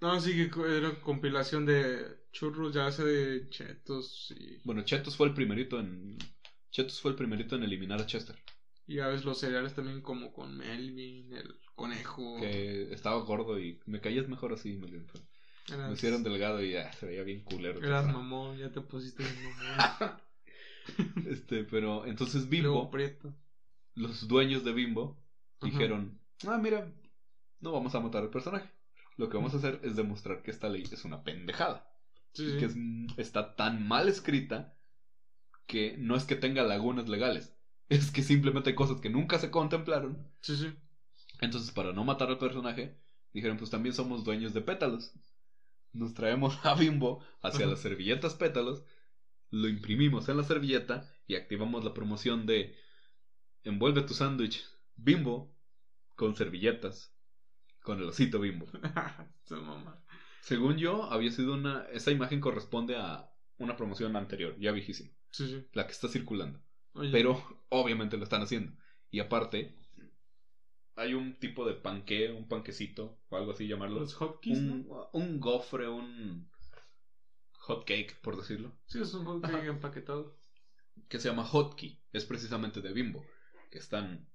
No, sí que era compilación de churros, ya sea de chetos y, Bueno, Chetos fue el primerito en... Chetos fue el primerito en eliminar a Chester, y a veces los cereales también como con Melvin, el conejo. que estaba gordo y me caías mejor así, me, Eras, me hicieron delgado y ya, se veía bien culero. eras Chester. mamón, ya te pusiste mamón. Este, pero entonces Bimbo, los dueños de Bimbo, Ajá. dijeron, ah, mira, no vamos a matar al personaje. Lo que vamos a hacer es demostrar que esta ley es una pendejada. Sí, que es- está tan mal escrita que no es que tenga lagunas legales. Es que simplemente hay cosas que nunca se contemplaron. Sí, sí. Entonces, para no matar al personaje, dijeron, pues también somos dueños de pétalos. Nos traemos a Bimbo hacia las servilletas pétalos, lo imprimimos en la servilleta y activamos la promoción de envuelve tu sándwich Bimbo con servilletas con el osito Bimbo. Según yo, había sido una esa imagen corresponde a una promoción anterior, ya viejísima, Sí, sí. la que está circulando. Oye, pero obviamente lo están haciendo. Y aparte, hay un tipo de panque, un panquecito, o algo así llamarlo. los hotkeys, ¿no? un, un gofre, un hot cake, por decirlo, Sí, es un hotcake empaquetado. que se llama hotkey. Es precisamente de bimbo, que están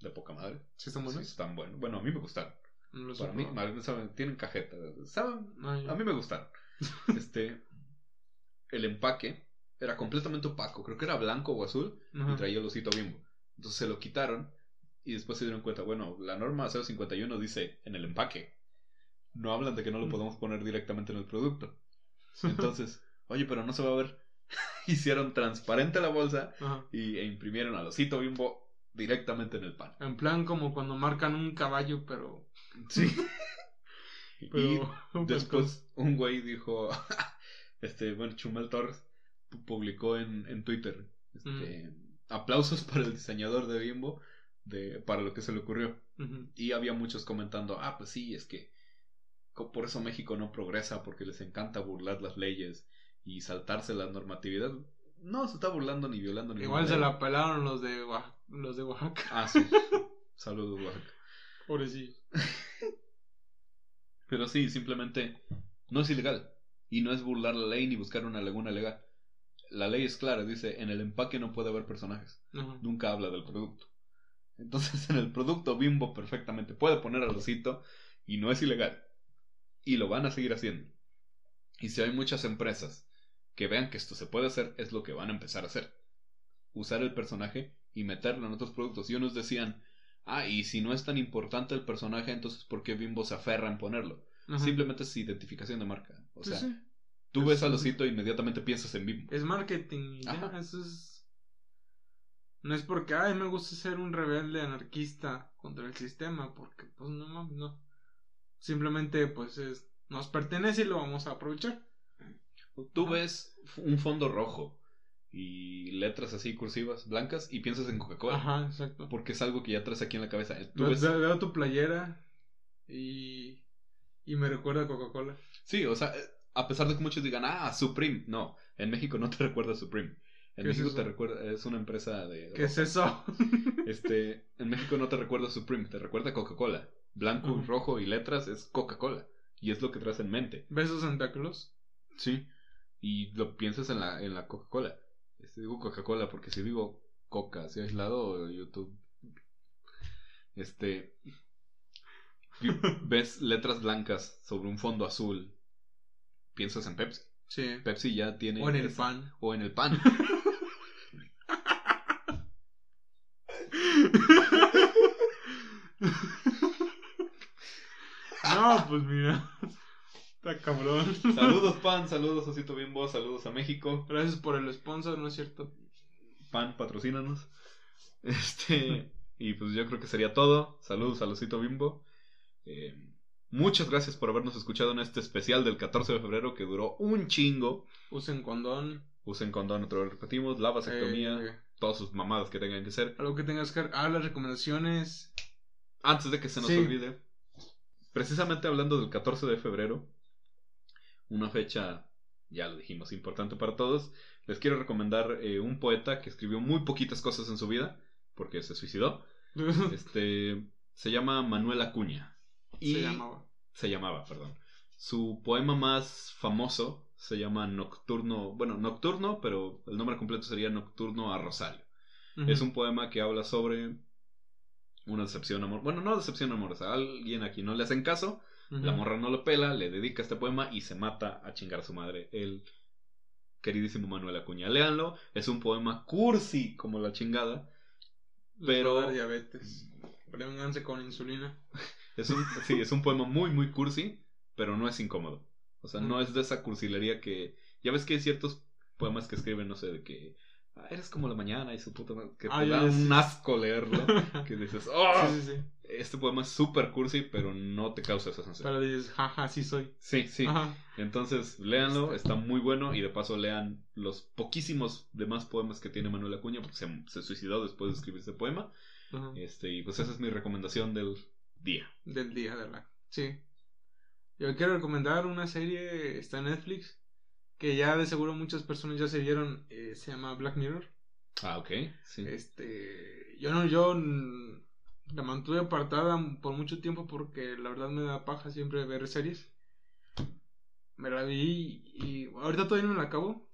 de poca madre. ¿Sí están Sí, buenos? están buenos. Bueno, a mí me gustaron. No Para mí, saben, tienen cajeta. Saben, Ah, a mí me gustaron. Este, el empaque era completamente opaco. Creo que era blanco o azul Ajá. y traía el osito bimbo. Entonces se lo quitaron y después se dieron cuenta, bueno, la norma 051 dice en el empaque. No hablan de que no lo podemos poner directamente en el producto. Entonces, oye, pero no se va a ver. Hicieron transparente la bolsa Ajá. y, e imprimieron al osito bimbo directamente en el pan. En plan como cuando marcan un caballo, pero... Sí. pero y pues, después un güey dijo, este, bueno, Chumel Torres pu- publicó en, en Twitter, este, aplausos para el diseñador de Bimbo, de, para lo que se le ocurrió. Y había muchos comentando, ah, pues sí, es que por eso México no progresa, porque les encanta burlar las leyes y saltarse la normatividad. No se está burlando ni violando ni Igual se la pelaron los de, Oax- los de Oaxaca. Ah, sí. Saludos, Oaxaca. Pobrecillos. Pero sí, simplemente no es ilegal. Y no es burlar la ley ni buscar una laguna legal. La ley es clara, dice, en el empaque no puede haber personajes. Nunca habla del producto. Entonces en el producto Bimbo perfectamente puede poner al osito y no es ilegal. Y lo van a seguir haciendo. Y si hay muchas empresas que vean que esto se puede hacer, es lo que van a empezar a hacer. Usar el personaje y meterlo en otros productos. Y unos decían, ah, y si no es tan importante el personaje, entonces ¿por qué Bimbo se aferra en ponerlo? Ajá. Simplemente es identificación de marca. O Sí, sea, sí. tú Es- ves al osito e inmediatamente piensas en Bimbo. Es marketing. ya, eso es. No es porque, ay, me gusta ser un rebelde anarquista contra el sistema, porque, pues, no mames, no. Simplemente, pues, es, nos pertenece y lo vamos a aprovechar. Tú Ajá. ves un fondo rojo y letras así cursivas blancas y piensas en Coca-Cola. Ajá, exacto. Porque es algo que ya traes aquí en la cabeza. Tú Veo, ves- veo- veo tu playera y. y me recuerda a Coca-Cola. Sí, o sea, eh, a pesar de que muchos digan, ah, Supreme. No, en México no te recuerda a Supreme. En ¿Qué es México te recuerda, es una empresa de... ¿Qué es eso? Este, en México no te recuerda a Supreme, te recuerda a Coca-Cola. Blanco, rojo y letras es Coca-Cola. Y es lo que traes en mente. ¿Besos Santa Claus? Sí. Y lo piensas en la, en la Coca-Cola. Este, digo Coca-Cola porque si digo Coca, así aislado, YouTube. Este. ves letras blancas sobre un fondo azul. Piensas en Pepsi. Sí. Pepsi ya tiene. O en el esa- pan. O en el pan. No, pues mira. Está cabrón. saludos, pan. Saludos, Osito Bimbo. Saludos a México. Gracias por el sponsor, ¿no es cierto? Pan, patrocínanos. Este. Y pues yo creo que sería todo. Saludos al Osito Bimbo. Eh, muchas gracias por habernos escuchado en este especial del 14 de febrero que duró un chingo. Usen condón. Usen condón, otra vez repetimos. La vasectomía. eh, Todas sus mamadas que tengan que ser. algo que tengas que... Ah, las recomendaciones. Antes de que se nos Sí. olvide. Precisamente hablando del 14 de febrero. Una fecha, ya lo dijimos, importante para todos. Les quiero recomendar eh, un poeta que escribió muy poquitas cosas en su vida. Porque se suicidó. Este se llama Manuel Acuña. Y Se llamaba. se llamaba, perdón. Su poema más famoso se llama Nocturno, bueno, Nocturno, pero el nombre completo sería Nocturno a Rosario. Es un poema que habla sobre una decepción amor, bueno, no decepción amorosa, alguien a quien no le hacen caso, la morra no lo pela, le dedica este poema y se mata a chingar a su madre. El queridísimo Manuel Acuña. Léanlo, es un poema cursi como la chingada. Pero- dar diabetes. Prénganse con insulina. Es un, sí, es un poema muy, muy cursi, pero no es incómodo. O sea, no es de esa cursilería que... Ya ves que hay ciertos poemas que escriben, no sé, de que... "Ah, eres como la mañana y su puta madre", Que te Ah, da un asco leerlo. Que dices, ¡oh! Sí, sí, sí. Este poema es súper cursi, pero no te causa esa sensación. Pero dices, jaja, sí soy. Sí, sí. Ajá. Entonces, léanlo, está muy bueno. Y de paso, lean los poquísimos demás poemas que tiene Manuel Acuña, porque se, se suicidó después de escribir este poema. Ajá. Este, y pues esa es mi recomendación del día. Del día de la. Sí. Yo quiero recomendar una serie, está en Netflix, que ya de seguro muchas personas ya se vieron, eh, se llama Black Mirror. Ah, ok. Sí. Este, yo no, yo la mantuve apartada por mucho tiempo porque la verdad me da paja siempre ver series. Me la vi y ahorita todavía no me la acabo.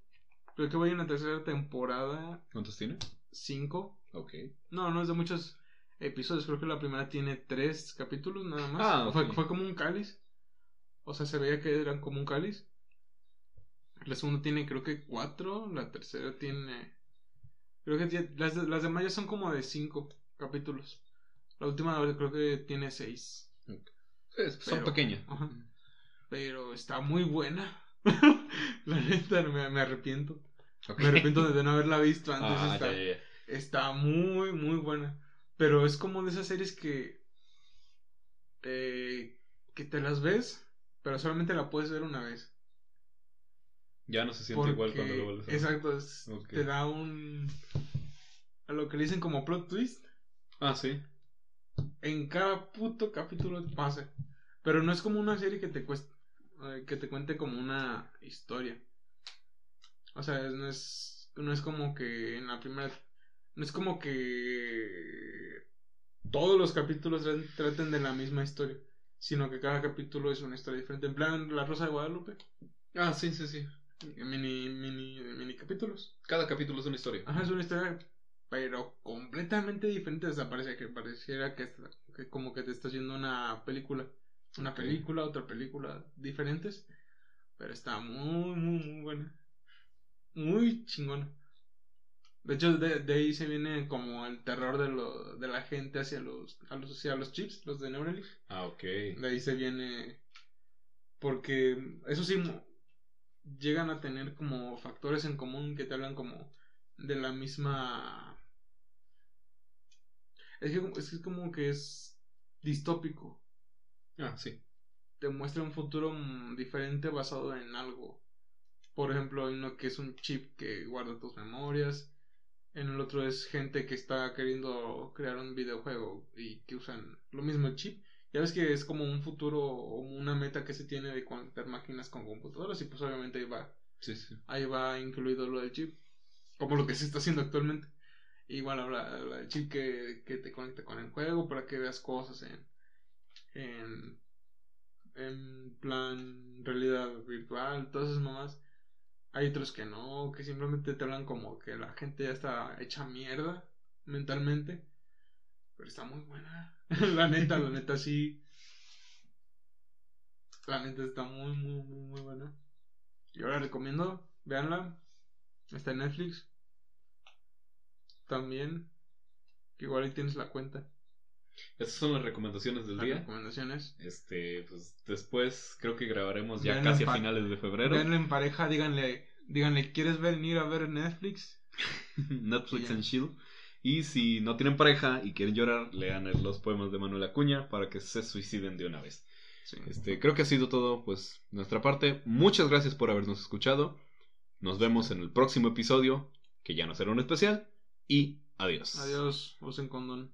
Creo que voy en la tercera temporada. ¿Cuántos tiene? Cinco. Ok. No, no es de muchos episodios. Creo que la primera tiene tres capítulos nada más. Ah, ok. fue, fue como un cáliz. O sea, se veía que eran como un cáliz. La segunda tiene creo que cuatro. La tercera tiene... Creo que tiene- las, de- las demás ya son como de cinco capítulos. La última creo que tiene seis. Es- son pequeñas. ajá. Pero está muy buena. la neta, me, me arrepiento. Me arrepiento de no haberla visto antes. Ah, está, está muy, muy buena. Pero es como de esas series que. eh, que te las ves, pero solamente la puedes ver una vez. Ya no se siente igual cuando lo vuelves a ver. Exacto, es- te da un. A lo que le dicen como plot twist. Ah, sí. En cada puto capítulo pasa. Pero no es como una serie que te cueste, eh, que te cuente como una historia. O sea, no es no es como que en la primera no es como que todos los capítulos tra- traten de la misma historia, sino que cada capítulo es una historia diferente. En plan La Rosa de Guadalupe, Ah, sí, sí, sí. Mini mini mini capítulos. Cada capítulo es una historia. Ajá, es una historia, pero completamente diferente. O sea, parece que pareciera que, está- que como que te estás viendo una película. Una película, otra película, diferentes. Pero está muy, muy, muy buena. Muy chingona. De hecho, de, de ahí se viene como el terror de, lo, de la gente hacia los, a los, hacia los chips, los de Neuralink. Ah, ok. De ahí se viene. Porque eso sí, llegan a tener como factores en común que te hablan como de la misma. Es que, es que como que es distópico. Ah, sí. Te muestra un futuro mm, diferente basado en algo. Por ejemplo, hay uno que es un chip que guarda tus memorias. En el otro es gente que está queriendo crear un videojuego y que usan lo mismo el chip. Ya ves que es como un futuro o una meta que se tiene de conectar máquinas con computadoras y pues obviamente ahí va, Sí, sí. ahí va incluido lo del chip. Como lo que se está haciendo actualmente. Igual habla, habla del chip que, que te conecta con el juego para que veas cosas en, en, en plan realidad virtual, todas esas mamás. Hay otros que no, que simplemente te hablan como que la gente ya está hecha mierda mentalmente. Pero está muy buena. la neta, la neta sí. La neta está muy, muy, muy, muy buena. Yo la recomiendo. Veanla. Está en Netflix. También. Que igual ahí tienes la cuenta. Esas son las recomendaciones del Las día. recomendaciones. Este, pues después creo que grabaremos ya casi a finales de febrero. Veanla en pareja, díganle, díganle, ¿quieres venir a ver Netflix? Netflix and Chill. Y si no tienen pareja y quieren llorar, lean los poemas de Manuel Acuña para que se suiciden de una vez. Sí. Este, creo que ha sido todo, pues, nuestra parte. Muchas gracias por habernos escuchado. Nos vemos en el próximo episodio, que ya no será un especial. Y adiós. Adiós, usen condón.